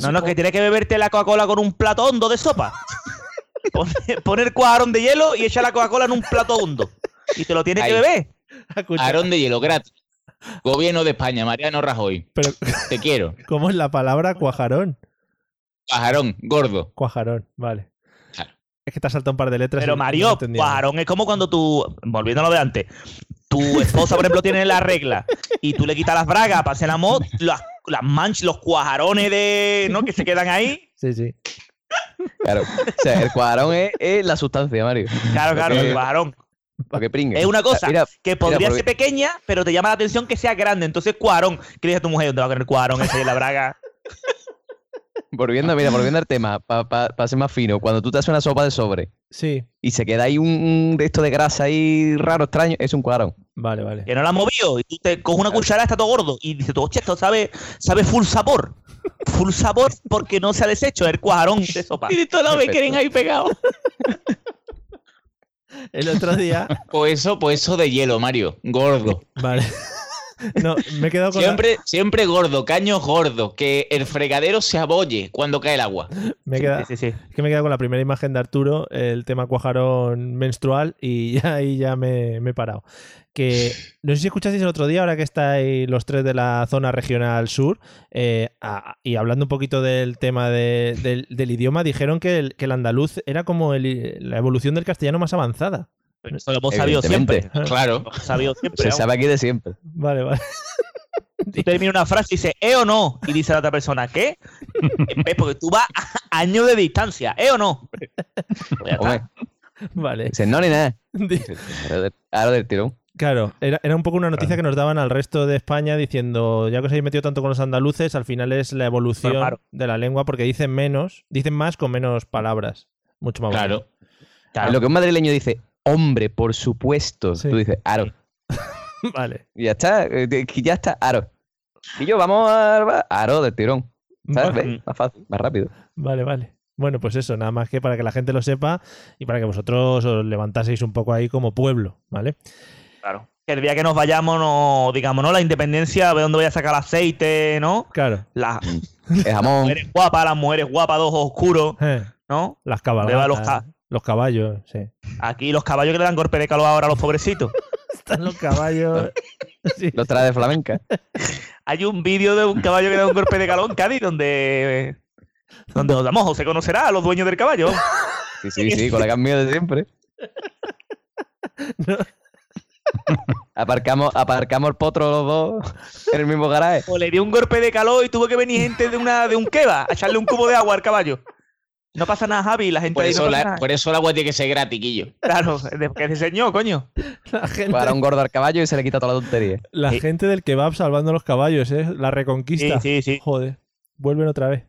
No, no, que tienes que beberte la Coca-Cola con un plato hondo de sopa. Poner, poner cuajarón de hielo y echar la Coca-Cola en un plato hondo. Y te lo tienes que beber. Escucha, Aarón de hielo gratis. Gobierno de España, Mariano Rajoy. Pero, Te quiero. ¿cómo es la palabra cuajarón? Pajarón, gordo. Cuajarón, vale. Claro. Es que te has saltado un par de letras. Pero Mario, cuajarón es como cuando tú, volviendo a lo de antes, tu esposa, por ejemplo, tiene la regla y tú le quitas las bragas para hacer el amor, las, las manchas, los cuajarones de, ¿no? que se quedan ahí. Sí, sí. Claro. O sea, el cuadrón es, es la sustancia, Mario. Claro, claro, que- el cuajarón. Lo que pringue. Es una cosa Mira, que podría porque- ser pequeña, pero te llama la atención que sea grande. Entonces, cuajarón. ¿Qué le dice a tu mujer? ¿Dónde va a tener cuajarón ese de la braga? Volviendo, mira, volviendo al tema, para ser más fino, cuando tú te haces una sopa de sobre Sí, y se queda ahí un, un de esto de grasa ahí raro, extraño, es un cuadrón. vale, vale. Que no la has movido. Y tú te coges una cuchara, está todo gordo. Y dices tú, esto sabe, sabe full sabor. Full sabor porque no se ha deshecho el cuajarón de sopa. Y de todo lo que quieren ahí pegado. El otro día. Pues eso, pues eso de hielo, Mario. Gordo. Vale. No, me he quedado con. la- Siempre, siempre gordo, caños gordo. Que el fregadero se abolle cuando cae el agua. Me he quedado- Sí, sí, sí. Es que me he quedado con la primera imagen de Arturo, el tema cuajarón menstrual, y ya ahí ya me, me he parado. Que no sé si escuchasteis el otro día, ahora que estáis los tres de la zona regional sur, eh, a- y hablando un poquito del tema de- del, del idioma, dijeron que el, que el andaluz era como el- la evolución del castellano más avanzada. Eso lo hemos sabido siempre. Claro. Lo hemos sabido siempre. Se sabe aquí de siempre. Vale, vale. Tú terminas una frase y dices, ¿eh o no? Y dice la otra persona, ¿qué? Es porque tú vas a años de distancia, ¿eh o no? Pues ya está. Hombre, Vale. dice, no ni nada. Ahora del tirón. Claro, era, era un poco una noticia que nos daban al resto de España diciendo, ya que os habéis metido tanto con los andaluces, al final es la evolución Claro. de la lengua porque dicen menos, dicen más con menos palabras. Mucho más Claro. Claro. Lo que un madrileño dice, hombre, por supuesto. Sí. Tú dices, aro. Vale. Y ya está, eh, de- que ya está, aro. Y yo, vamos a aro del tirón. ¿Sabes? Más fácil, más rápido. Vale, vale. Bueno, pues eso, nada más que para que la gente lo sepa y para que vosotros os levantaseis un poco ahí como pueblo, ¿vale? Claro. Que el día que nos vayamos, no, digamos, ¿no? La independencia, a ver dónde voy a sacar el aceite, ¿no? Claro. Las El jamón. mujeres guapas, las mujeres guapas, de ojos oscuros, Eh, ¿no? las cabalgatas, los los, ca- caballos, sí. Aquí los caballos que le dan golpe de calor ahora a los pobrecitos. Están los caballos. Lo trae de flamenca. Hay un vídeo de un caballo que da un golpe de calor en Cádiz donde. Donde os damos, se conocerá a los dueños del caballo. Sí, sí, sí, colegas míos de siempre. Aparcamos, aparcamos el potro los dos en el mismo garaje. O le dio un golpe de calor y tuvo que venir gente de una de un keba a echarle un cubo de agua al caballo. No pasa nada, Javi, la gente Por ahí eso, no la- por eso el agua tiene que ser gratiquillo. Claro, de- que se enseñó, coño. La gente, Para un gordo al caballo y se le quita toda la tontería. la gente del kebab salvando a los caballos, ¿eh? La reconquista. Sí, sí, sí. Joder. Vuelven otra vez.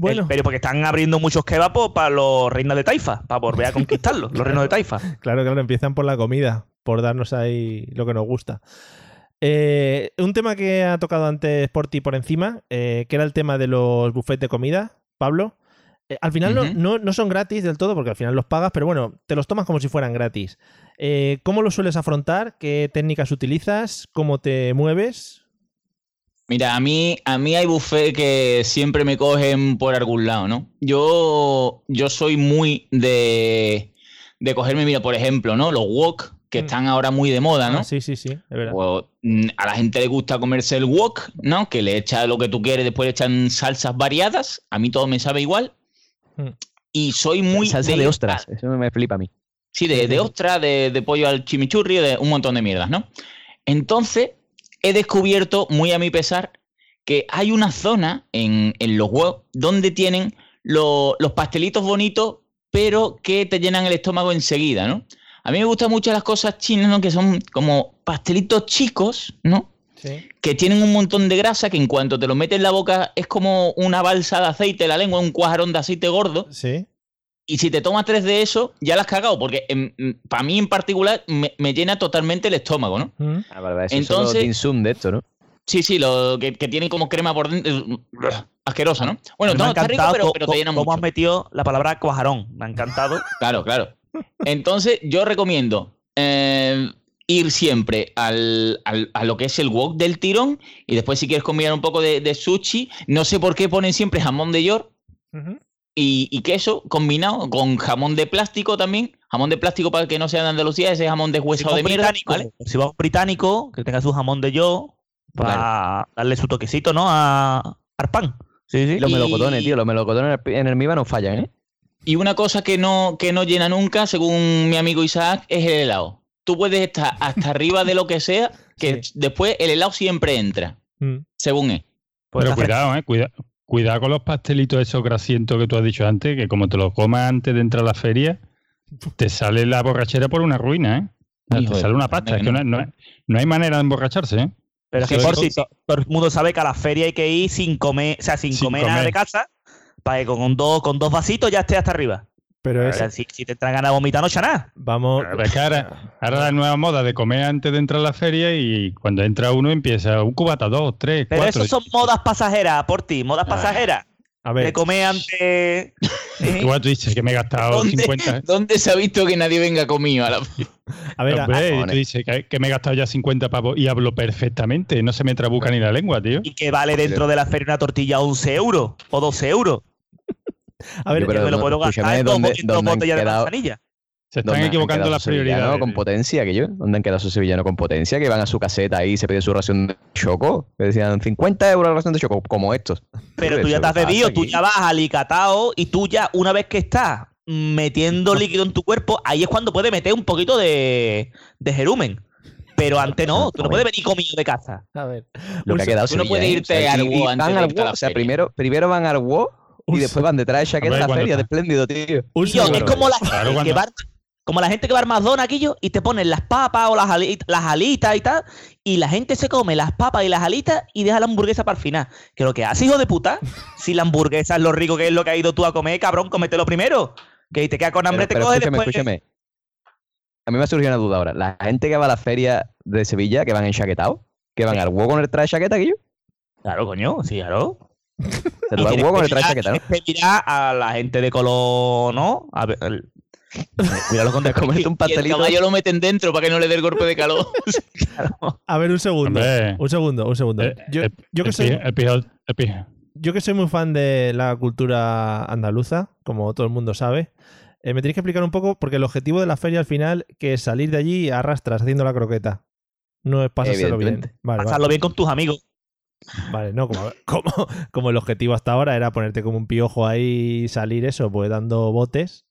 Bueno, El- pero porque están abriendo muchos kebabs po- para los reinos de Taifa, para volver a conquistarlos, los reinos de Taifa. claro, claro, empiezan por la comida, por darnos ahí lo que nos gusta. Eh, un tema que ha tocado antes por ti por encima, eh, que era el tema de los buffets de comida, Pablo. Eh, al final no- no, no son gratis del todo, porque al final los pagas, pero bueno, te los tomas como si fueran gratis. Eh, ¿Cómo los sueles afrontar? ¿Qué técnicas utilizas? ¿Cómo te mueves? Mira, a mí, a mí hay buffet que siempre me cogen por algún lado, ¿no? Yo, yo soy muy de, de cogerme, mira, por ejemplo, ¿no? Los wok, que están ahora muy de moda, ¿no? Ah, sí, sí, sí, es verdad. Pues, mm, a la gente le gusta comerse el wok, ¿no? Que le echa lo que tú quieres, después le echan salsas variadas. A mí todo me sabe igual. Mm. Y soy muy Salsa de ostras, eso me flipa a mí. Sí, de, de ostra, de, de pollo al chimichurri, de un montón de mierdas, ¿no? Entonces, he descubierto, muy a mi pesar, que hay una zona en, en los wok donde tienen lo- los pastelitos bonitos, pero que te llenan el estómago enseguida, ¿no? A mí me gustan mucho las cosas chinas, ¿no? Que son como pastelitos chicos, ¿no? Sí. que tienen un montón de grasa que en cuanto te lo metes en la boca es como una balsa de aceite la lengua, un cuajarón de aceite gordo. Sí. Y si te tomas tres de eso, ya la has cagado, porque para mí en particular me, me llena totalmente el estómago, ¿no? Mm. Ah, vale, vale, eso Entonces- son los de esto, ¿no? Sí, sí, lo que, que tiene como crema por dentro. Asquerosa, ¿no? Bueno, Me no, ha está rico, pero, pero te llena cómo mucho. has metido la palabra cuajarón. Me ha encantado. Claro, claro. Entonces, yo recomiendo eh, ir siempre al, al- a lo que es el wok del tirón y después, si quieres combinar un poco de, de sushi, no sé por qué ponen siempre jamón de york Ujú. Y, y queso combinado con jamón de plástico también. Jamón de pléstico para el que no sea de Andalucía, ese jamón Si deshuesado va de mierda. si va un británico, que tenga su jamón de yo, para darle su toquecito, ¿no? A, al pan. Sí, sí. Los Y- melocotones, tío, los melocotones en el, MIBA no fallan, ¿eh? Y una cosa que no, que no llena nunca, según mi amigo Isaac, es el helado. Tú puedes estar hasta arriba de lo que sea, que después el helado siempre entra, Mm. según él. Pues Pero cuidado, eh. Cuida, cuidado con los pastelitos esos grasientos que tú has dicho antes, que como te los comas antes de entrar a la feria, te sale la borrachera por una ruina, ¿eh? Te sale una pasta. Es que no. no, hay manera de emborracharse, ¿eh? Pero es que por si to- todo el mundo sabe que a la feria hay que ir sin comer, o sea, sin, Sin comer, nada comer. de casa, para que con dos, con dos vasitos ya esté hasta arriba. Pero es, si, si te traen ganas de vomitar, no nada. vamos, Pero es que ahora, ahora la nueva moda de comer antes de entrar a la feria y cuando entra uno empieza un cubata, dos, tres, Pero cuatro. eso son modas pasajeras, por ti, modas Ah. pasajeras. a De ver, comer antes. Igual tú dices que me he gastado ¿Dónde, 50. dónde se ha visto que nadie venga comido a la a ver, a- Hombre, cojones. tú dices que, que me he gastado ya 50 pavos y hablo perfectamente. No se me trabuca ni la lengua, tío. Y que vale dentro de la feria una tortilla 11 euros o 12 euros. A ver, pero me lo puedo gastar en dos, ¿dónde- en dos dónde han botellas de manzanilla. Se ¿Dónde están han equivocando quedado las prioridades. con potencia, que yo? ¿Dónde han quedado esos sevillanos con potencia? Que van a su caseta ahí y se piden su ración de choco. Que decían 50 euros la ración de choco, como estos. Pero tú ya eso te has pasa bebido, tú ya vas alicatado y tú ya, una vez que estás metiendo líquido en tu cuerpo, ahí es cuando puedes meter un poquito de, de jerumen. Pero antes no, tú no puedes venir comido de casa. a ver. Lo que ha quedado tú no puedes irte al WOW antes O sea, primero, primero van al WOW y después van detrás de chaqueta a la feria, de espléndido, tío. Un Tío, es como la, Claro, cuando- que va, como la gente que va al McDonald's, aquello, y te ponen las papas o las, ali- las alitas y tal, y la gente se come las papas y las alitas y deja la hamburguesa para el final. Que lo que hace, hijo de puta, si la hamburguesa es lo rico que es lo que has ido tú a comer, cabrón, cómetelo primero. Que te queda con hambre, Pero, te pero coges escúchame, después. escúchame. A mí me ha surgido una duda ahora. La gente que va a la feria de Sevilla, que van enchaquetados, que van al WOW con el traje de chaqueta, que yo. Claro, coño, sí, claro. Se lo al WOW con el traje chaqueta, ¿no? Tienes que mirar a la gente de color, ¿no? A ver, el- Cuidado con Comerte un Y el pastelito. caballo lo meten dentro para que no le dé el golpe de calor. A ver, un segundo. Hombre. Un segundo, un segundo. Eh, Yo, el- yo que el soy, pi- el pijo- el pijo. yo que soy muy fan de la cultura andaluza, como todo el mundo sabe, Eh, me tenéis que explicar un poco, porque el objetivo de la feria al final, que es salir de allí y arrastras haciendo la croqueta. No es pasárselo bien. Vale, Pasarlo vale. bien con tus amigos. Vale, no, como, como, como el objetivo hasta ahora era ponerte como un piojo ahí y salir eso, pues dando botes.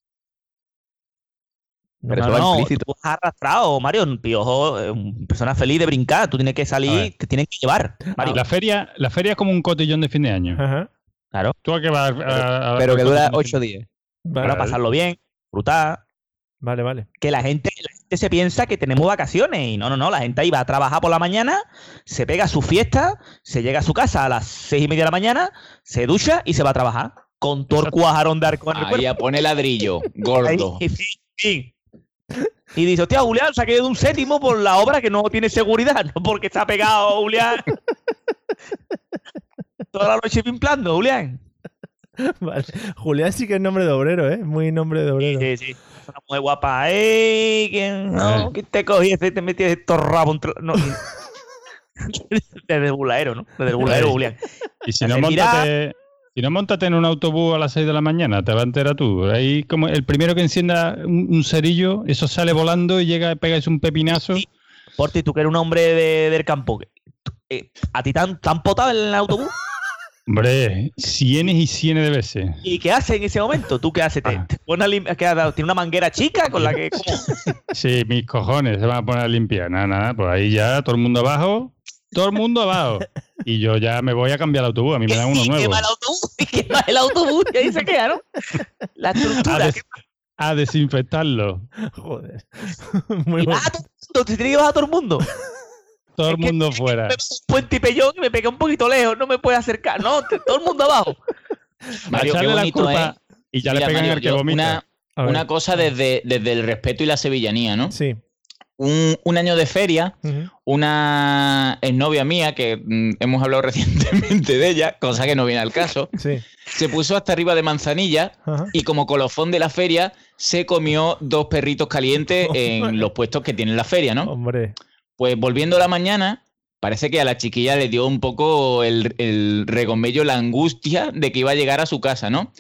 No, no, tú has arrastrado, Mario. Un piojo, eh, una persona feliz de brincar. Tú tienes que salir, te tienen que llevar. Mario. La feria, la feria es como un cotillón de fin de año. Claro. ¿Tú a vas? a- a- Pero que dura a- ocho días. Para pasarlo bien, disfrutar. Vale, vale. Que la gente, gente se piensa que tenemos vacaciones. Y no, no, no. La gente ahí va a trabajar por la mañana, se pega su fiesta, se llega a su casa a las seis y media de la mañana, se ducha y se va a trabajar. Con todo el cuajarón de arco en el Ahí cuerpo. a pone ladrillo, gordo. Ahí, sí. Y dice, hostia, Julián, saqué de un séptimo por la obra que no tiene seguridad, no porque está pegado, Julián. Toda la noche pimplando, Julián. Vale. Julián sí que es nombre de obrero, ¿eh? Muy nombre de obrero. Sí, sí. Una mujer guapa. ¡Ey! ¿Quién, no, ¿quién te cogí ese y te metí estos rabos. No. Desde el buladero, ¿no? Desde el buladero, Julián. Y si no, montate, si no montate en un autobús a las 6 de la mañana, te va a enterar tú. Ahí como el primero que encienda un, un cerillo, eso sale volando y llega, pegáis un pepinazo. Porti, tú que eres un hombre de- del campo, eh, ¿a ti te han potado en el autobús? Hombre, cienes y cienes de veces. ¿Y qué haces en ese momento? ¿Tú qué haces? ¿Te, a lim- ¿qué has dado? ¿Tiene una manguera chica con la que... Sí, mis cojones se van a poner a limpiar. Nada, nada, pues ahí ya todo el mundo abajo, todo el mundo abajo. Y yo ya me voy a cambiar el autobús, a mí me dan uno nuevo. quema el autobús, y quema el autobús y ahí se queda, ¿no? La A, estructura. des- a desinfectarlo. Joder. y baja todo el mundo, te tiene que bajar todo el mundo. Todo el mundo fuera. Me un puente y pellón y me pega un poquito lejos, no me puede acercar. No, todo el mundo abajo. Mario, qué echarle la bonito, culpa ¿eh? y ya le pegan Mario, al que vomita. Una, cosa desde, desde el respeto y la sevillanía, ¿no? Sí. Un, un año de feria, una exnovia mía, que mm, hemos hablado recientemente de ella, cosa que no viene al caso, Sí. se puso hasta arriba de manzanilla y como colofón de la feria se comió dos perritos calientes en los puestos que tiene la feria, ¿no? Hombre. Pues volviendo a la mañana, parece que a la chiquilla le dio un poco el, el regomello, la angustia de que iba a llegar a su casa, ¿no?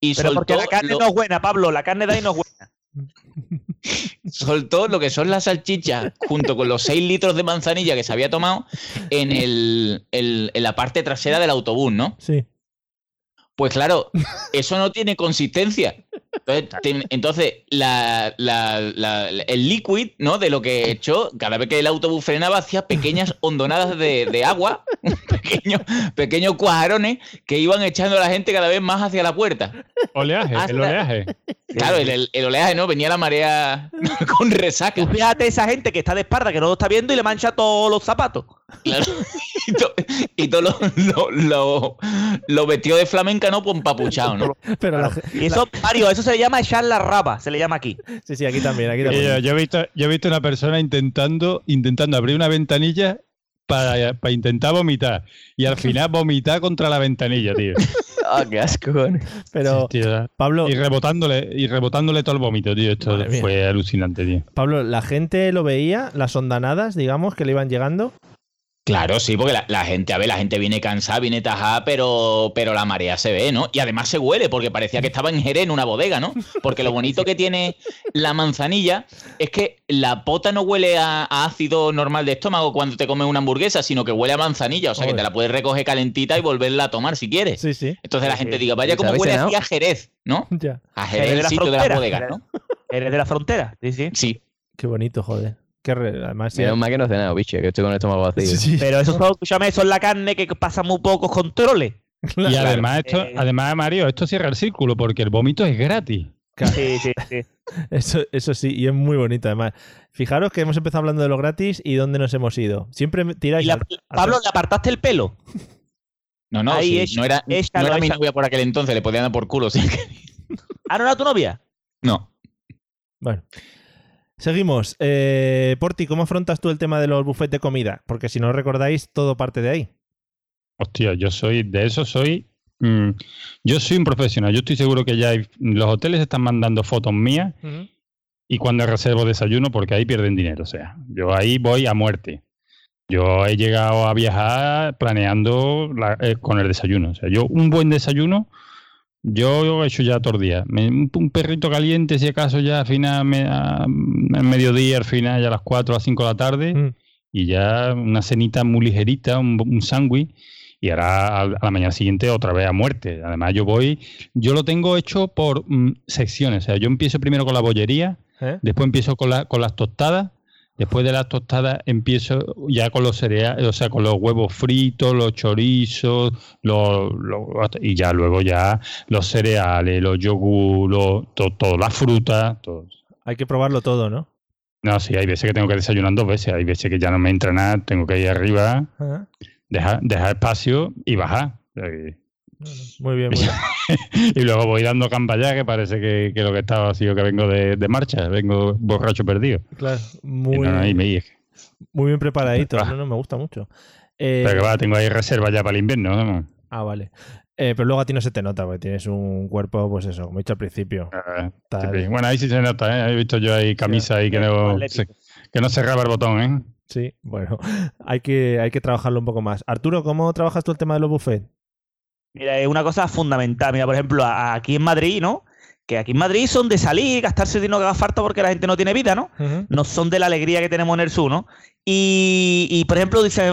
Y Pero porque soltó la carne lo- no es buena, Pablo, la carne de ahí no es buena. soltó lo que son las salchichas junto con los 6 litros de manzanilla que se había tomado en, el, el- en la parte trasera del autobús, ¿no? Sí. Pues claro, eso no tiene consistencia. Entonces, ten- entonces, la- la- la- el liquid, ¿no? De lo que echó, cada vez que el autobús frenaba, hacía pequeñas hondonadas de, de agua, pequeños, pequeños cuajarones que iban echando a la gente cada vez más hacia la puerta. Oleaje, Hasta- el oleaje. Claro, el, el- el oleaje, ¿no? Venía la marea con resaca. Fíjate esa gente que está de espalda, que no lo está viendo y le mancha todos los zapatos. Claro. Y, to- y los lo, lo- los vestidos de flamenca, ¿no? Pues empapuchados, ¿no? Pero la, Y eso, Mario, eso se le llama echar la raba, se le llama aquí. Sí, sí, aquí también, aquí también. yo, yo he visto, yo he visto una persona intentando, intentando abrir una ventanilla para, para intentar vomitar. Y al final vomitar contra la ventanilla, tío. Ah, qué asco. Pero, Tío, Pablo, y rebotándole, y rebotándole todo el vómito, tío. Esto mía. fue alucinante, tío. Pablo, ¿la gente lo veía? ¿Las ondanadas, digamos, que le iban llegando? Claro, sí, porque la, la gente, a ver, la gente viene cansada, viene tajada, pero, pero la marea se ve, ¿no? Y además se huele, porque parecía que estaba en Jerez, en una bodega, ¿no? Porque lo bonito que tiene la manzanilla es que la pota no huele a, a ácido normal de estómago cuando te comes una hamburguesa, sino que huele a manzanilla, o sea que te la puedes recoger calentita y volverla a tomar si quieres. Sí, sí. Entonces la Sí, gente sí. diga, vaya como ¿Sabes huele aquí a Jerez, ¿no? Ya. A Jerez Jerez, de el la sitio de las bodegas, Jerez. ¿no? Eres de la frontera, sí, sí. Sí. Qué bonito, joder. Qué re- Además, sí. Menos mal que no he cenado, bicho, que estoy con el estómago vacío. Sí, sí. Pero eso, son- escúchame, eso es la carne que pasa muy pocos controles. Y además, esto, Eh. además, Mario, esto cierra el círculo porque el vómito es gratis. Sí, sí, sí. Eso, eso sí, y es muy bonito además. Fijaros que hemos empezado hablando de lo gratis y dónde nos hemos ido. Siempre tiráis Y la- al- al- Pablo, ¿le apartaste el pelo? No, no, Ahí, sí, echa- no era, no era mi novia por aquel entonces, le podían dar por culo. sí que- ¿Ah, no era tu novia? No. Bueno. Seguimos. Eh, Porti, ¿cómo afrontas tú el tema de los buffets de comida? Porque si no lo recordáis, todo parte de ahí. Hostia, yo soy, de eso soy. mm, yo soy un profesional. Yo estoy seguro que ya hay- los hoteles están mandando fotos mías y cuando reservo desayuno, porque ahí pierden dinero. O sea, yo ahí voy a muerte. Yo he llegado a viajar planeando la- eh, con el desayuno. O sea, yo un buen desayuno Yo lo he hecho ya todo el día. Me- un, perrito caliente, si acaso, ya al final, me, a, a mediodía, al final, ya a las 4 o las 5 de la tarde. Mm. Y ya una cenita muy ligerita, un, un sándwich. Y ahora a, a la mañana siguiente otra vez a muerte. Además, yo voy. Yo lo tengo hecho por mm, secciones. O sea, yo empiezo primero con la bollería, ¿Eh? después empiezo con, la, con las tostadas. Después de las tostadas empiezo ya con los cereales, o sea, con los huevos fritos, los chorizos, los, los- y ya luego ya los cereales, los yogur, los- to- todo, la fruta, todo. Hay que probarlo todo, ¿no? No, sí, hay veces que tengo que desayunar dos veces, hay veces que ya no me entra nada, tengo que ir arriba, Ajá. dejar, dejar espacio y bajar. Eh, Muy bien, muy bien. y luego voy dando campa ya, que parece que, que lo que estaba ha sido que vengo de, de marcha, vengo borracho perdido. Claro, Y muy, no, no, y me- muy bien preparadito. No, no, me gusta mucho. Eh, pero que va, tengo ahí reserva ya para el invierno. ¿no? Ah, vale. Eh, pero luego a ti no se te nota, porque tienes un cuerpo, pues eso, como he dicho al principio. Sí, Bueno, ahí sí se nota, ¿eh? He visto yo ahí camisa ahí que no, se, que no cerraba el botón, ¿eh? Sí, bueno, hay que, hay que trabajarlo un poco más. Arturo, ¿cómo trabajas tú el tema de los buffets? Mira, es una cosa fundamental. Mira, por ejemplo, aquí en Madrid, ¿no? Que aquí en Madrid son de salir, gastarse dinero que haga falta porque la gente no tiene vida, ¿no? No son de la alegría que tenemos en el sur, ¿no? Y, y, por ejemplo, dice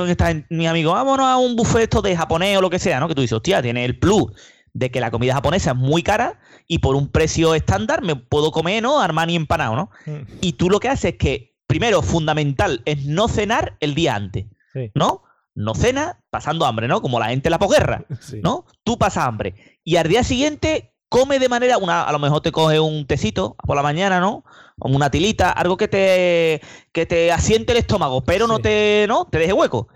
mi amigo, vámonos a un buffet esto de japonés o lo que sea, ¿no? Que tú dices, hostia, tiene el plus de que la comida japonesa es muy cara y por un precio estándar me puedo comer, ¿no? Armani empanado, ¿no? Y tú lo que haces es que, primero, fundamental, es no cenar el día antes, Sí. ¿no? No cena pasando hambre, ¿no? Como la gente en la posguerra, ¿no? Tú pasas hambre. Y al día siguiente come de manera, una, a lo mejor te coge un tecito por la mañana, ¿no? O una tilita, algo que te, que te asiente el estómago, pero no te, ¿no? Te deje hueco.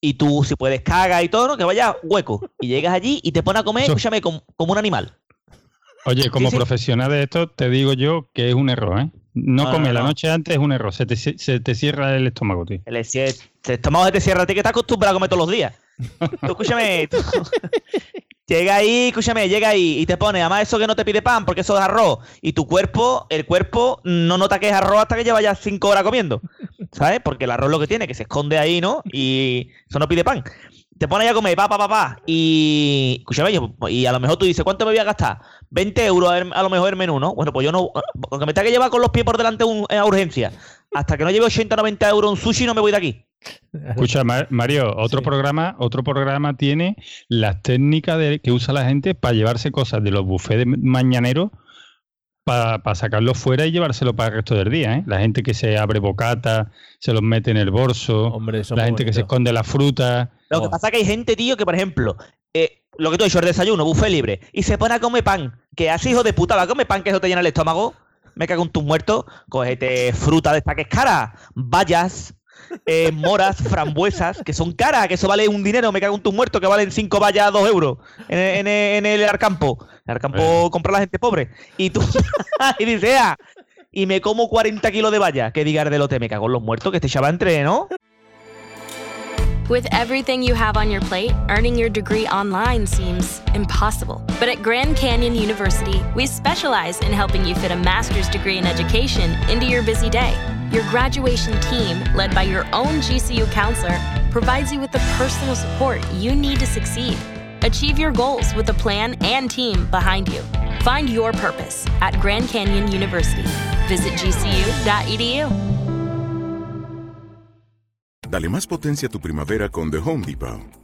Y tú, si puedes, cagas y todo, ¿no? Que vaya hueco. Y llegas allí y te pones a comer, escúchame, como, como un animal. Oye, como sí. profesional de esto, te digo yo que es un error, ¿eh? No, No, no, comer la no. noche antes es un error. Se te, se te cierra el estómago, tío. El, si el estómago se te cierra a ti que estás acostumbrado a comer todos los días. Tú, escúchame, tú- llega ahí, escúchame, llega ahí y te pone, además eso que no te pide pan porque eso es arroz. Y tu cuerpo, el cuerpo no nota que es arroz hasta que lleva ya cinco horas comiendo. ¿Sabes? Porque el arroz lo que tiene, que se esconde ahí, ¿no? Y eso no pide pan. Te pone ya a comer, pa, pa, pa, pa. Y, escúchame, yo- y a lo mejor tú dices, ¿cuánto me voy a gastar? 20 euros a lo mejor el menú, ¿no? Bueno, pues yo no, porque me tenga que llevar con los pies por delante un- a urgencia. Hasta que no lleve 80 90 euros un sushi no me voy de aquí. Escucha, Ma- Mario, otro programa, otro programa tiene las técnicas de, que usa la gente para llevarse cosas de los buffets de mañaneros para sacarlos fuera y llevárselo para el resto del día, ¿eh? La gente que se abre bocata, se los mete en el bolso, eso la gente que se esconde la fruta. Lo que pasa es que hay gente, tío, que por ejemplo, eh, lo que tú has dicho, el desayuno, buffet libre, y se pone a comer pan. Que así, hijo de puta, va a comer pan que eso te llena el estómago. Me cago en tus muertos. Cógete fruta de esta que es cara. Bayas, eh, moras, frambuesas, que son caras, que eso vale un dinero. Me cago en tus muertos, que valen cinco bayas, dos euros en, el- en el- en el Arcampo. En el Arcampo compra la gente pobre. Y tú, y dices, "Ah, y me como 40 kilos de bayas. Que diga el de lote, me cago en los muertos, que este chaval entre, ¿no? With everything you have on your plate, earning your degree online seems impossible. But at Grand Canyon University, we specialize in helping you fit a master's degree in education into your busy day. Your graduation team, led by your own GCU counselor, provides you with the personal support you need to succeed. Achieve your goals with a plan and team behind you. Find your purpose at Grand Canyon University. Visit gcu.edu. Dale más potencia a tu primavera con The Home Depot.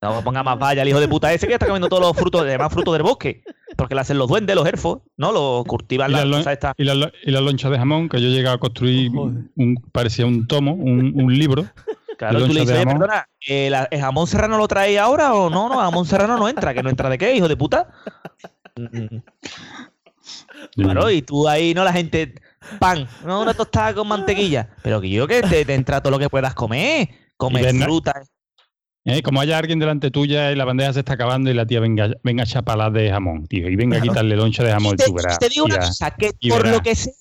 No ponga más vaya el hijo de puta ese que está comiendo todos los frutos, además frutos del bosque. Porque le hacen los duendes, los elfos, ¿no? Los cultivan Y las la, cosas estas. y, la, y la loncha de jamón, que yo llegué a construir, un, parecía un tomo, un, un libro. Claro, tú le dices, "Oye, jamón. perdona, eh, la- ¿el jamón serrano lo trae ahora o no? No, jamón serrano no entra. ¿Que no entra de qué, hijo de puta? Mm. Claro, y tú ahí, ¿no? La gente, pan, ¿no? Una tostada con mantequilla. Pero que yo que te, te entra todo lo que puedas comer. Comer fruta. Eh, Como haya alguien delante tuya y la bandeja se está acabando y la tía venga, venga a chapalar de jamón, tío, y venga a quitarle loncha de jamón, te, tú verás. te digo una cosa, que y por verás lo que sea,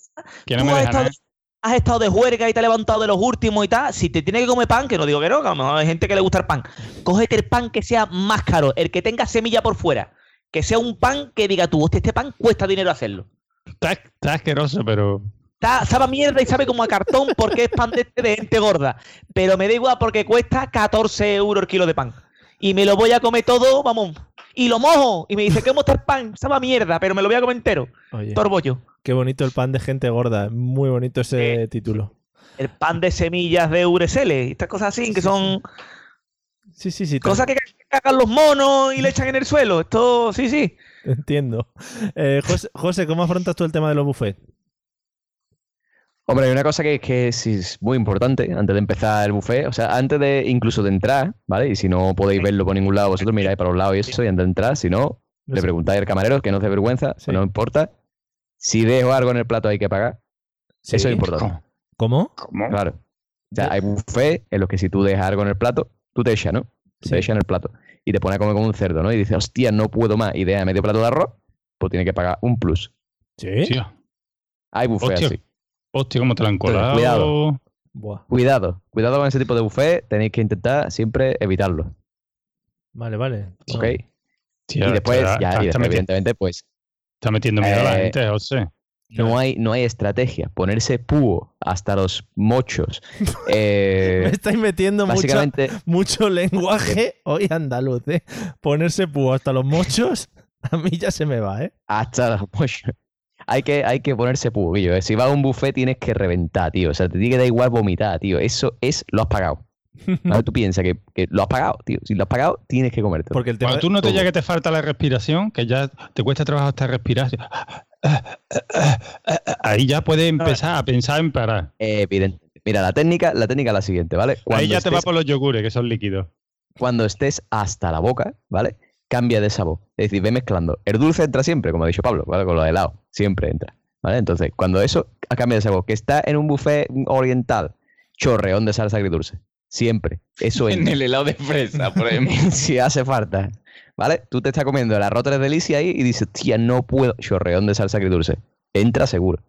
que no tú me has estado, nada. has estado de juerga y te has levantado de los últimos y tal, si te tienes que comer pan, que no digo que no, que a lo mejor hay gente que le gusta el pan, cógete el pan que sea más caro, el que tenga semilla por fuera, que sea un pan que diga tú, hostia, este pan cuesta dinero hacerlo. Está, está asqueroso, pero. Está- sabe a mierda y sabe como a cartón porque es pan de, de gente gorda. Pero me da igual porque cuesta 14 euros el kilo de pan. Y me lo voy a comer todo, vamos. Y lo mojo. Y me dice, ¿cómo está el pan? Sabe a mierda, pero me lo voy a comer entero. Oye, Torbollo. qué bonito el pan de gente gorda. Muy bonito ese título. El pan de semillas de Uresele. Estas cosas así, que son Sí, sí, sí. cosas que cagan los monos y le echan en el suelo. Esto, sí, sí. Entiendo. Eh, José, José, ¿cómo afrontas tú el tema de los buffets? Hombre, hay una cosa que, que es, es muy importante antes de empezar el buffet, o sea, antes de incluso de entrar, ¿vale? Y si no podéis verlo por ningún lado, vosotros miráis para los lados y eso, y antes de entrar, si no, No le preguntáis al camarero, que no os dé vergüenza, no importa. Si dejo algo en el plato hay que pagar. Sí. Eso es importante. ¿Cómo? Claro. O sea, hay buffet en los que si tú dejas algo en el plato, tú te echas, ¿no? Tú Sí. Te echas en el plato. Y te pones a comer como un cerdo, ¿no? Y dices, hostia, no puedo más. Y deja medio plato de arroz, pues tiene que pagar un plus. ¿Sí? Hay buffet Hostia, así. Hostia, cómo te la han Entonces, colado. cuidado. Buah. Cuidado, cuidado con ese tipo de buffet, tenéis que intentar siempre evitarlo, Vale, vale. ¿ok? Y después, está- ya, está y después, meti- evidentemente, pues Está metiendo miedo a la Eh, gente, José. no hay, no hay estrategia. Ponerse púo hasta los mochos. eh, Me estáis metiendo mucho, básicamente, mucho lenguaje hoy andaluz, ¿eh? Ponerse púo hasta los mochos, a mí ya se me va, ¿eh? hasta los mochos. Hay que, hay que ponerse púo, Guillo, eh. Si vas a un buffet tienes que reventar, tío. O sea, te tiene que dar igual vomitar, tío. Eso es, lo has pagado. ¿Vale? Tú piensas que, que lo has pagado, tío. Si lo has pagado, tienes que comerte. Porque el tema Cuando tú no te llega que te falta la respiración, que ya te cuesta trabajo hasta respirar, ahí ya puedes empezar a pensar en parar. Evidente. Mira, la técnica, la técnica es la siguiente, ¿vale? Ahí ya te va por los yogures, que son líquidos. cuando estés hasta la boca, ¿vale? Cambia de sabor. Es decir, ve mezclando. El dulce entra siempre, como ha dicho Pablo, ¿vale? Con lo de helado. Siempre entra. ¿Vale? Entonces, cuando eso cambia de sabor, que está en un buffet oriental, chorreón de salsa agridulce. Siempre. Eso En entra. el helado de fresa, por ejemplo. si hace falta. ¿Vale? Tú te estás comiendo el arroz tres delicia ahí y dices, tía, no puedo. Chorreón de salsa agridulce. Entra seguro.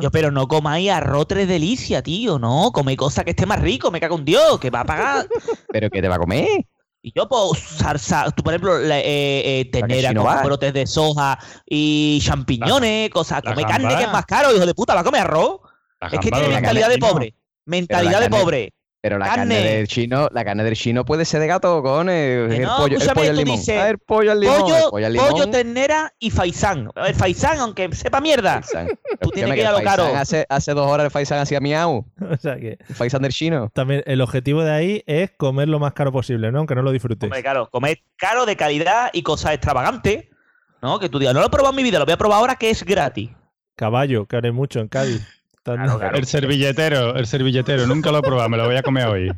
Yo, pero no comáis arroz tres delicia, tío. No, come cosa que esté más rico, me cago en Dios, que va a pagar. Pero ¿qué te va a comer? Y yo, pues, salsa, tú, por ejemplo, eh, eh, con va. brotes de soja y champiñones, cosas. Come carne que es más caro, hijo de puta, ¿va a comer arroz? La Es que tiene mentalidad de pobre. Mentalidad de pobre. Pero la carne. Carne. del chino, la carne del chino puede ser de gato con el, Que el no, pollo, el pollo al tú limón. dices, Ah, el pollo al limón. el Pollo, pollo al limón. pollo, ternera y faisán. El faisán, aunque sepa mierda. Faisán. Tú tienes que ir a lo caro. Hace, hace dos horas el faisán hacía miau. O sea que El faisán del chino. también el objetivo de ahí es comer lo más caro posible, ¿no? Aunque no lo disfrutes. Hombre, claro, comer caro, de calidad y cosas extravagantes. ¿No? Que tú digas, no lo he probado en mi vida, lo voy a probar ahora que es gratis. Caballo, que haré mucho en Cádiz. El servilletero, el servilletero, nunca lo he probado, me lo voy a comer hoy.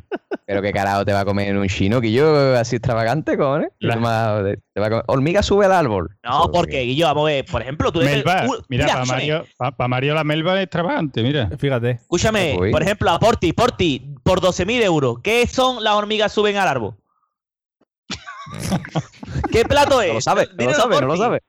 Pero qué carajo te va a comer en un chino que yo así extravagante, cojones. La- Te va- te va a comer- Hormiga sube al árbol. No, porque, Guillo, vamos a ver, por ejemplo, tú eres- Melba, uh, mira, para Mario, pa- Mario la melva es extravagante, mira. Fíjate. Escúchame, por ejemplo, a Porti, Porti, por 12.000 euros, ¿qué son las hormigas suben al árbol? ¿Qué plato es? No lo sabe, no lo sabe, no lo sabe.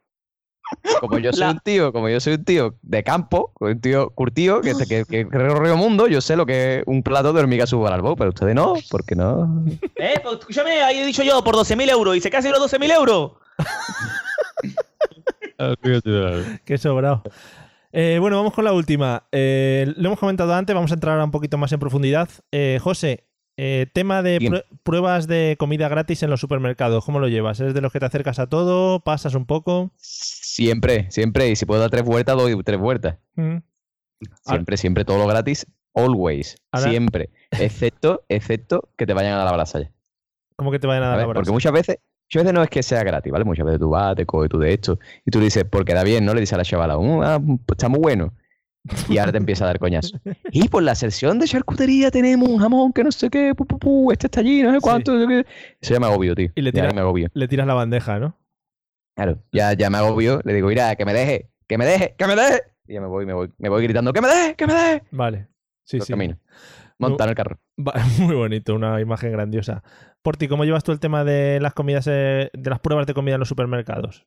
Como yo soy La- un tío, como yo soy un tío de campo, un tío curtido, que, que, que recorrió mundo, yo sé lo que es un plato de hormiga sube al árbol, pero ustedes no, porque no. Eh, pues escúchame, ahí he dicho yo, por 12.000 euros, y se casi los 12.000 euros. Qué sobrado. Eh, bueno, vamos con la última. Eh, lo hemos comentado antes, vamos a entrar ahora un poquito más en profundidad. Eh, José, eh, tema de pruebas de comida gratis en los supermercados, ¿cómo lo llevas? ¿Eres de los que te acercas a todo? ¿Pasas un poco? Siempre, siempre. Y si puedo dar tres vueltas, doy tres vueltas. Mm. Siempre, siempre, todo lo gratis. Always. Ahora- Siempre. Excepto, excepto que te vayan a dar la brasa ya. ¿Cómo que te vayan a dar la brasa? Porque muchas veces, muchas veces no es que sea gratis, ¿vale? Muchas veces tú vas, te coges tú de esto y tú dices, porque da bien, ¿no? Le dices a la chavala, "Uh, ah, pues está muy bueno. Y ahora te empieza a dar coñazo. Y por la sección de charcutería tenemos un jamón que no sé qué, pu, pu, pu, este está allí, no sé cuánto. no sé qué". Eso ya me agobio, tío. Y le tiras, me agobio. le tiras la bandeja, ¿no? Claro, ya, ya me agobio. Le digo, mira, que me deje, que me deje, que me deje. Y ya me voy, me voy, me voy gritando, que me deje, que me deje. Vale. Sí, sí. camino. Montar el carro. Va- Muy bonito, una imagen grandiosa. Porti, ¿cómo llevas tú el tema de las comidas, eh, de las pruebas de comida en los supermercados?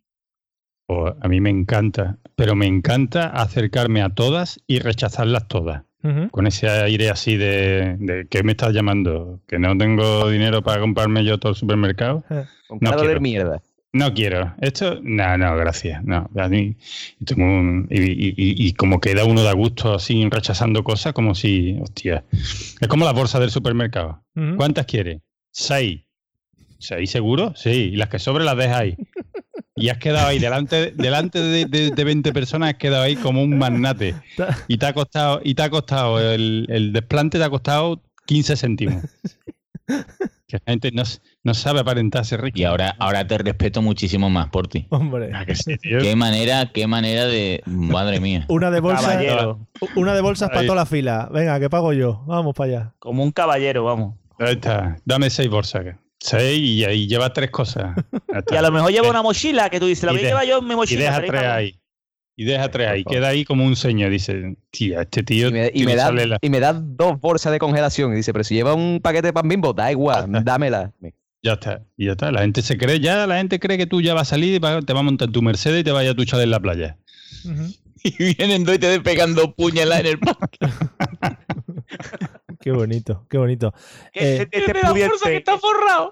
O a mí me encanta, pero me encanta acercarme a todas y rechazarlas todas. Con ese aire así de, de ¿qué me estás llamando? ¿Que no tengo dinero para comprarme yo todo el supermercado? Con No cara de mierda. No quiero. Esto, no, no, gracias. No, a mí tengo un- y, y- y- y como queda uno de a gusto así rechazando cosas, como si, hostia. Es como la bolsa del supermercado. ¿Cuántas quiere? Seis. ¿Seis seguro? Sí. Y las que sobre las dejas ahí. Y has quedado ahí delante, delante de, de- de 20 personas, has quedado ahí como un magnate. Y te ha costado, y te ha costado, el, el desplante te ha costado 15 céntimos. Que la gente no, no sabe aparentarse rico. Y ahora, ahora te respeto muchísimo más por ti. Hombre. Ah, que sí, tío. Qué manera, qué manera de. Madre mía. Una de bolsas. Caballero. Una de bolsas para toda la fila. Venga, que pago yo. Vamos para allá. Como un caballero, vamos. Ahí está. Dame seis bolsas. Seis y ahí lleva tres cosas. Y a lo mejor lleva una mochila que tú dices, la Y voy a llevar yo en mi Y mochila. deja pero ahí tres ahí. Y deja tres ahí. Queda ahí como un señor. Dice, tía, este tío. Y me, y da, la- y me da dos bolsas de congelación. Y dice, pero si lleva un paquete de pan bimbo, da igual, dámela. Ya está. Y ya está. La gente se cree, ya la gente cree que tú ya vas a salir y va- te vas a montar tu Mercedes y te vayas a duchar en la playa. Y vienen dos y te pegando puñaladas en el parque. Qué bonito, qué bonito. Eh, Este pudiente- está forrado.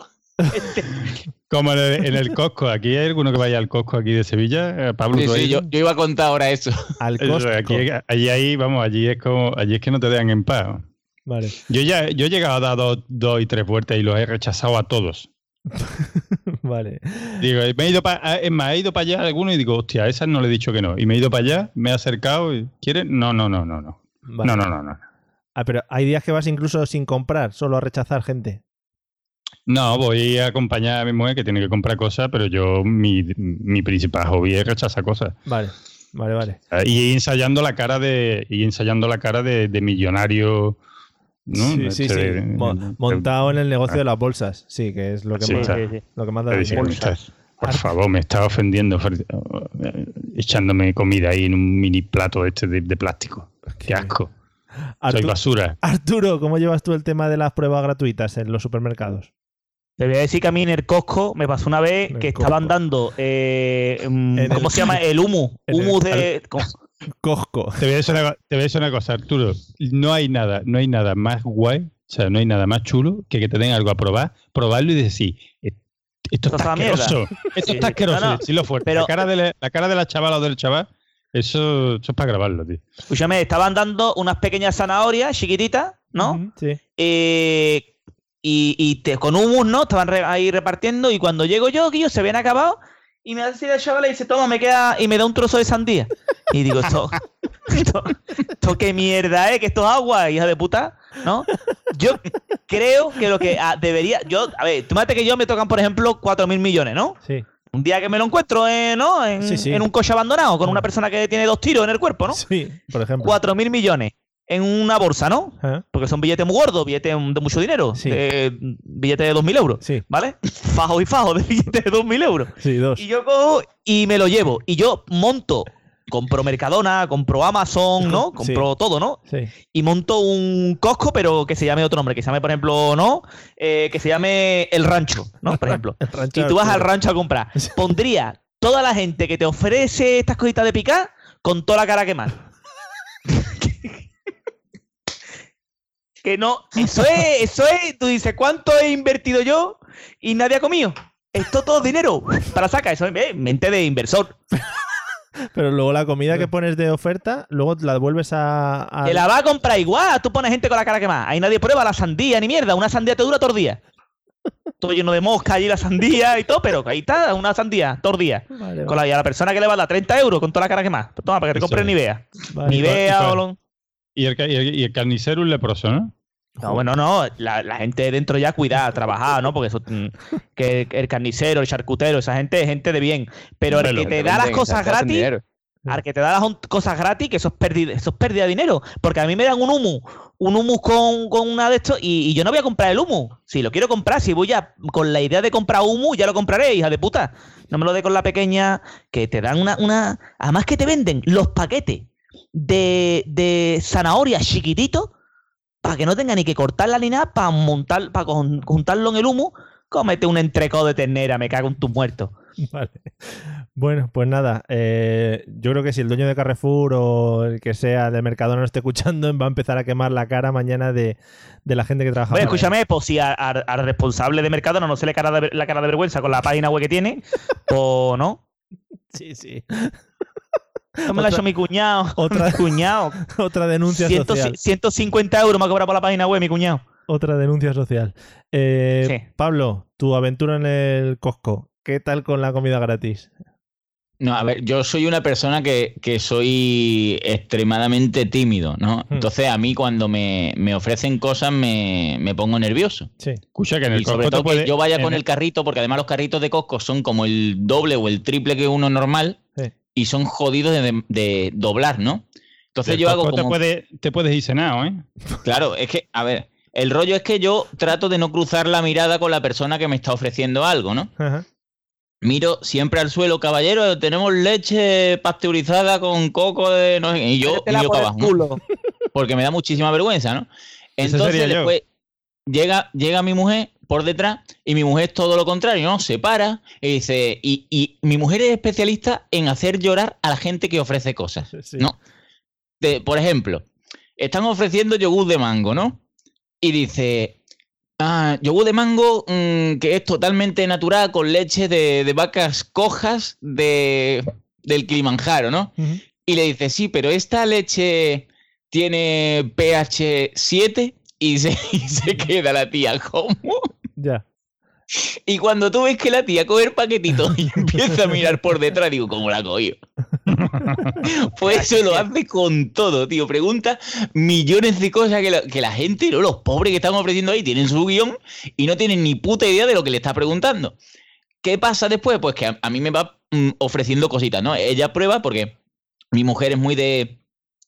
Como en el, en el Costco. Aquí hay alguno que vaya al Costco aquí de Sevilla. Eh, Pablo, Sí, ¿tú has sí, yo, yo iba a contar ahora eso. al Costco. aquí, allí, ahí, vamos, allí es como, allí es que no te dejan en paz. Vale. Yo ya, yo he llegado a dar dos, dos y tres vueltas y los he rechazado a todos. Vale. Digo, me he ido para, es más, he ido para allá alguno y digo, hostia, a esas no le he dicho que no. Y me he ido para allá, me he acercado y ¿quieres? No, no, no, no, no. Vale. No, no, no, no. Ah, pero hay días que vas incluso sin comprar, solo a rechazar gente. No, voy a acompañar a mi mujer que tiene que comprar cosas, pero yo, mi, mi principal hobby es rechazar cosas. Vale, vale, vale. Y ensayando la cara de, y ensayando la cara de, de millonario. ¿No? Sí, sí, sí. Mo- montado en el negocio de las bolsas. Sí, que es lo que Sí, más, está. lo que más da estás- por favor, me está ofendiendo echándome comida ahí en un mini plato este de, de plástico. Qué asco. Soy basura. Arturo, ¿cómo llevas tú el tema de las pruebas gratuitas en los supermercados? Te voy a decir que a mí en el Costco me pasó una vez que estaban dando, eh, mm, ¿cómo el- se llama? El humus. en el- Humus de... Costco. Te voy, a decir una, te voy a decir una cosa, Arturo. No hay nada, no hay nada más guay, o sea, no hay nada más chulo que que te den algo a probar, probarlo y decir, "Eh, esto está es una mierda". asqueroso. Esto está asqueroso. No, no, decirlo fuerte. pero- la, cara de la, la cara de la chavala o del chaval, eso, eso es para grabarlo, tío. Escúchame, estaban dando unas pequeñas zanahorias chiquititas, ¿no? Sí. Eh, y y te, con humus, ¿no? Estaban re- ahí repartiendo y cuando llego yo, que ellos se habían acabado y me hace la chavala y dice, toma, me queda y me da un trozo de sandía. Y digo, esto, esto, qué mierda, ¿eh? Que esto es agua, hija de puta, ¿no? Yo creo que lo que ah, debería, yo, a ver, tú que yo me tocan, por ejemplo, 4 mil millones, ¿no? Sí. Un día que me lo encuentro, eh, ¿no? En, Sí, sí. en un coche abandonado con una persona que tiene dos tiros en el cuerpo, ¿no? Sí, por ejemplo. 4 mil millones en una bolsa, ¿no? Ajá. Porque son billetes muy gordos, billetes de mucho dinero. Sí. de- billetes de 2.000 euros. Sí. ¿Vale? Fajo y fajo de billetes de 2.000 euros. Sí, dos. Y yo cojo y me lo llevo. Y yo monto, compro Mercadona, compro Amazon, ¿no? Compro todo, ¿no? Sí. Y monto un Costco, pero que se llame otro nombre. Que se llame, por ejemplo, ¿no? Eh, que se llame El Rancho, ¿no? Por ejemplo. El rancho y tú vas al rancho a comprar. Pondría toda la gente que te ofrece estas cositas de picar con toda la cara quemada. Que no, eso es, eso es, tú dices, ¿cuánto he invertido yo y nadie ha comido? Esto todo es dinero para sacar, eso es eh, mente de inversor. Pero luego la comida que pones de oferta, luego la devuelves a. a- Que la va a comprar igual, tú pones gente con la cara quemada. Ahí nadie prueba la sandía ni mierda, una sandía te dura todo el día. Todo lleno de mosca allí la sandía y todo, pero ahí está, una sandía, todo el día. Vale, Con la, y a la persona que le va a dar 30 euros con toda la cara quemada. Pues toma, para que te compres es. Nivea. vale. Nivea Y o con- lo- Y el, y el, y el leproso, ¿no? No, bueno, no, la, la gente de dentro ya cuidada, trabajada, ¿no? Porque eso, mm, que el carnicero, el charcutero, esa gente es gente de bien. Pero el que te da las cosas gratis, al que te da las cosas gratis, que eso es pérdida, eso es pérdida de dinero. Porque a mí me dan un humus, un humus con, con una de estos, y, y yo no voy a comprar el humus. Si lo quiero comprar, si voy a con la idea de comprar humus, ya lo compraré, hija de puta. No me lo dé con la pequeña, que te dan una, una. Además que te venden los paquetes de, de zanahorias chiquititos para que no tenga ni que cortarla ni nada, para montar, para juntarlo en el humo, cómete un entrecó de ternera, me cago en tus muertos. Vale. Bueno, pues nada, eh, yo creo que si el dueño de Carrefour o el que sea de Mercadona no esté escuchando, va a empezar a quemar la cara mañana de, de la gente que trabaja. Oye, escúchame, pues si al responsable de Mercadona no se le cara de, la cara de vergüenza con la página web que tiene, o no. Sí, sí. No me la ha hecho mi cuñado. Otra, mi cuñado. otra denuncia Ciento- social. 150 euros me ha cobrado por la página web mi cuñado. Otra denuncia social. Eh, Sí. Pablo, tu aventura en el Costco. ¿Qué tal con la comida gratis? No, a ver, yo soy una persona que, que soy extremadamente tímido, ¿no? Hmm. Entonces a mí cuando me, me ofrecen cosas me, me pongo nervioso. Sí. Escucha que en el Y sobre Costco todo te puede- que yo vaya con el- el carrito, porque además los carritos de Costco son como el doble o el triple que uno normal. Y son jodidos de, de doblar, ¿no? Entonces yo hago como... te, puede, te puedes ir cenado, ¿eh? Claro, es que, a ver, el rollo es que yo trato de no cruzar la mirada con la persona que me está ofreciendo algo, ¿no? Ajá. Miro siempre al suelo, caballero, tenemos leche pasteurizada con coco de no sé qué", y yo para abajo, ¿no? culo. porque me da muchísima vergüenza, ¿no? Entonces yo. después llega, llega mi mujer por detrás y mi mujer es todo lo contrario, ¿no? Se para y dice, y, y mi mujer es especialista en hacer llorar a la gente que ofrece cosas, Sí. ¿no? De- por ejemplo, están ofreciendo yogur de mango, ¿no? Y dice, ah, yogur de mango mm, que es totalmente natural con leche de, de vacas cojas de, del Kilimanjaro, ¿no? Y le dice, sí, pero esta leche tiene pH 7 y se, y se queda la tía, ¿cómo? Ya. Y cuando tú ves que la tía coge el paquetito y empieza a mirar por detrás, digo, ¿cómo la cogió? Pues eso lo hace con todo, tío. Pregunta millones de cosas que la, que la gente, ¿no? Los pobres que están ofreciendo ahí tienen su guion y no tienen ni puta idea de lo que le está preguntando. ¿Qué pasa después? Pues que a, a mí me va mm, ofreciendo cositas, ¿no? Ella prueba porque mi mujer es muy de...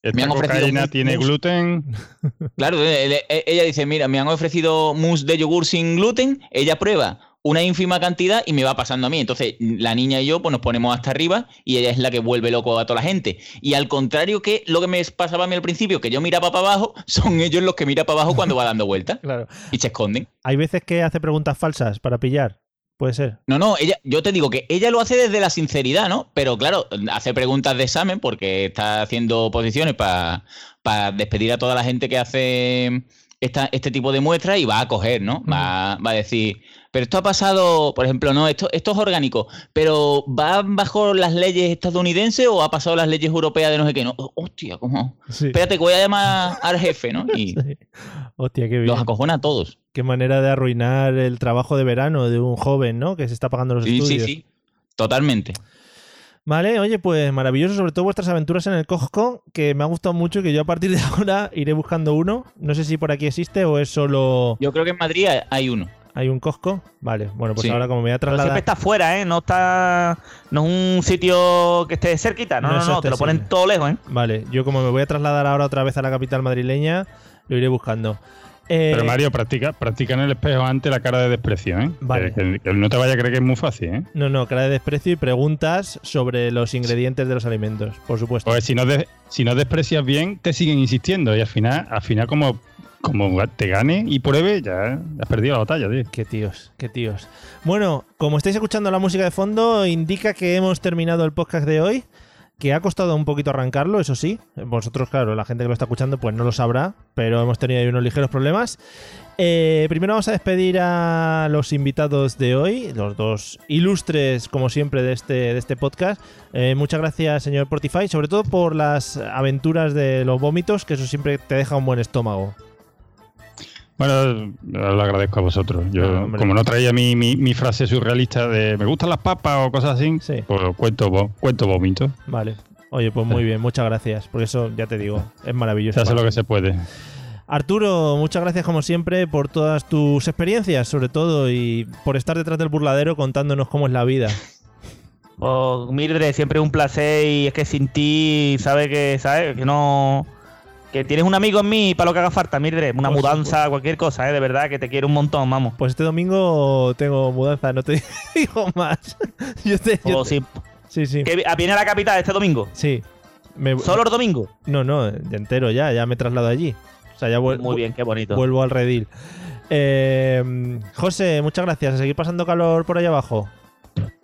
Esta Me han ofrecido cocaína tiene gluten. Claro, él- él- ella dice, mira, me han ofrecido mousse de yogur sin gluten, ella prueba una ínfima cantidad y me va pasando a mí. Entonces, la niña y yo pues nos ponemos hasta arriba y ella es la que vuelve loco a toda la gente. Y al contrario que lo que me pasaba a mí al principio, que yo miraba para abajo, son ellos los que miran para abajo cuando va dando vueltas Claro. y se esconden. Hay veces que hace preguntas falsas para pillar. Puede ser. No, no, ella, yo te digo que ella lo hace desde la sinceridad, ¿no? Pero claro, hace preguntas de examen porque está haciendo posiciones para despedir a toda la gente que hace esta- este tipo de muestras y va a coger, ¿no? Va, va a decir, pero esto ha pasado, por ejemplo, no, esto, esto es orgánico, pero ¿va bajo las leyes estadounidenses o ha pasado las leyes europeas de no sé qué? No, hostia, ¿cómo? Sí. Espérate, que voy a llamar al jefe, ¿no? Y Hostia, qué bien. los acojona a todos. Qué manera de arruinar el trabajo de verano de un joven, ¿no? Que se está pagando los Sí, sí, estudios. sí. Totalmente. Vale, oye, pues maravilloso, sobre todo vuestras aventuras en el Costco, que me ha gustado mucho y que yo a partir de ahora iré buscando uno. No sé si por aquí existe o es solo. Yo creo que en Madrid hay- uno. ¿Hay un Costco? Vale, bueno, pues Sí. ahora como me voy a Pero siempre trasladar. está fuera, ¿eh? No está. No es un sitio que esté cerquita. No, No no, no. Te lo ponen todo lejos, ¿eh? Vale, yo como me voy a trasladar ahora otra vez a la capital madrileña, lo iré buscando. Eh, Pero Mario, practica, practica en el espejo antes la cara de desprecio, ¿eh? Vale. Que, que no te vaya a creer que es muy fácil, ¿eh? No, no, cara de desprecio y preguntas sobre los ingredientes de los alimentos, por supuesto. Porque si no, de- si no desprecias bien, te siguen insistiendo. Y al final, al final como, como te gane y pruebe, ya has perdido la batalla, tío. Qué tíos, qué tíos. Bueno, como estáis escuchando la música de fondo, indica que hemos terminado el podcast de hoy, que ha costado un poquito arrancarlo, eso sí. Vosotros, claro, la gente que lo está escuchando, pues no lo sabrá, pero hemos tenido ahí unos ligeros problemas. Eh, primero vamos a despedir a los invitados de hoy, los dos ilustres, como siempre, de este, de este podcast. Eh, muchas gracias, señor Portify, sobre todo por las aventuras de los vómitos, que eso siempre te deja un buen estómago. Bueno, lo agradezco a vosotros. Yo, No, como no traía mi, mi, mi frase surrealista de me gustan las papas o cosas así, pues cuento, cuento vómito. Vale. Oye, pues muy bien, muchas gracias. Porque eso, ya te digo, es maravilloso. Se hace lo que se puede. Arturo, muchas gracias como siempre por todas tus experiencias, sobre todo, y por estar detrás del burladero contándonos cómo es la vida. Oh, Mildred, siempre es un placer y es que sin ti, sabes que, sabes que no. Que tienes un amigo en mí para lo que haga falta, Mildred. Una mudanza, cualquier cosa, ¿eh? De verdad, que te quiero un montón, vamos. Pues este domingo tengo mudanza, no te digo más. Yo te- yo Oh, te- sí. sí, sí. ¿Que vi- viene a la capital este domingo? Sí. Me- ¿Solo el domingo? No, no, entero ya, ya me traslado allí. O sea, ya vuel- Muy bien, qué bonito. vuelvo al redil. Eh, José, muchas gracias. A seguir pasando calor por ahí abajo.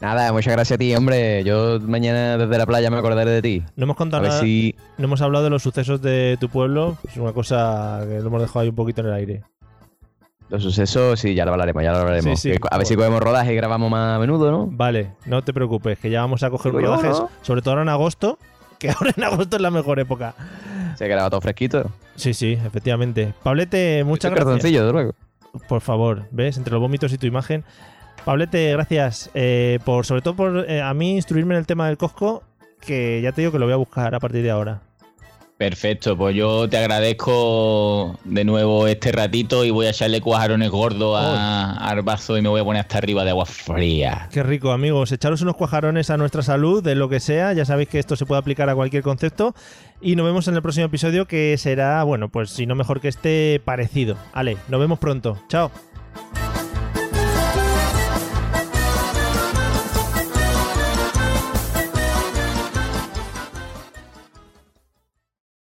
Nada, muchas gracias a ti, hombre. Yo mañana desde la playa me acordaré de ti. No hemos contado nada. si- No hemos hablado de los sucesos de tu pueblo. Es una cosa que lo hemos dejado ahí un poquito en el aire. Los sucesos, sí, ya lo hablaremos, ya lo hablaremos. Sí, sí. Que a ver si cogemos rodaje y grabamos más a menudo, ¿no? Vale, no te preocupes, que ya vamos a coger Digo yo, rodajes, ¿no? sobre todo ahora en agosto, que ahora en agosto es la mejor época. Se graba todo fresquito. Sí, sí, efectivamente. Pablete, muchas Estoy gracias. cartoncillo, desde luego. Por favor, ¿ves? Entre los vómitos y tu imagen. Pablete, gracias. eh, por Sobre todo por eh, a mí instruirme en el tema del Costco, que ya te digo que lo voy a buscar a partir de ahora. Perfecto, pues yo te agradezco de nuevo este ratito y voy a echarle cuajarones gordos a, al vaso y me voy a poner hasta arriba de agua fría. Qué rico, amigos. Echaros unos cuajarones a nuestra salud, de lo que sea. Ya sabéis que esto se puede aplicar a cualquier concepto. Y nos vemos en el próximo episodio, que será, bueno, pues si no mejor que este, parecido. Ale, nos vemos pronto. Chao.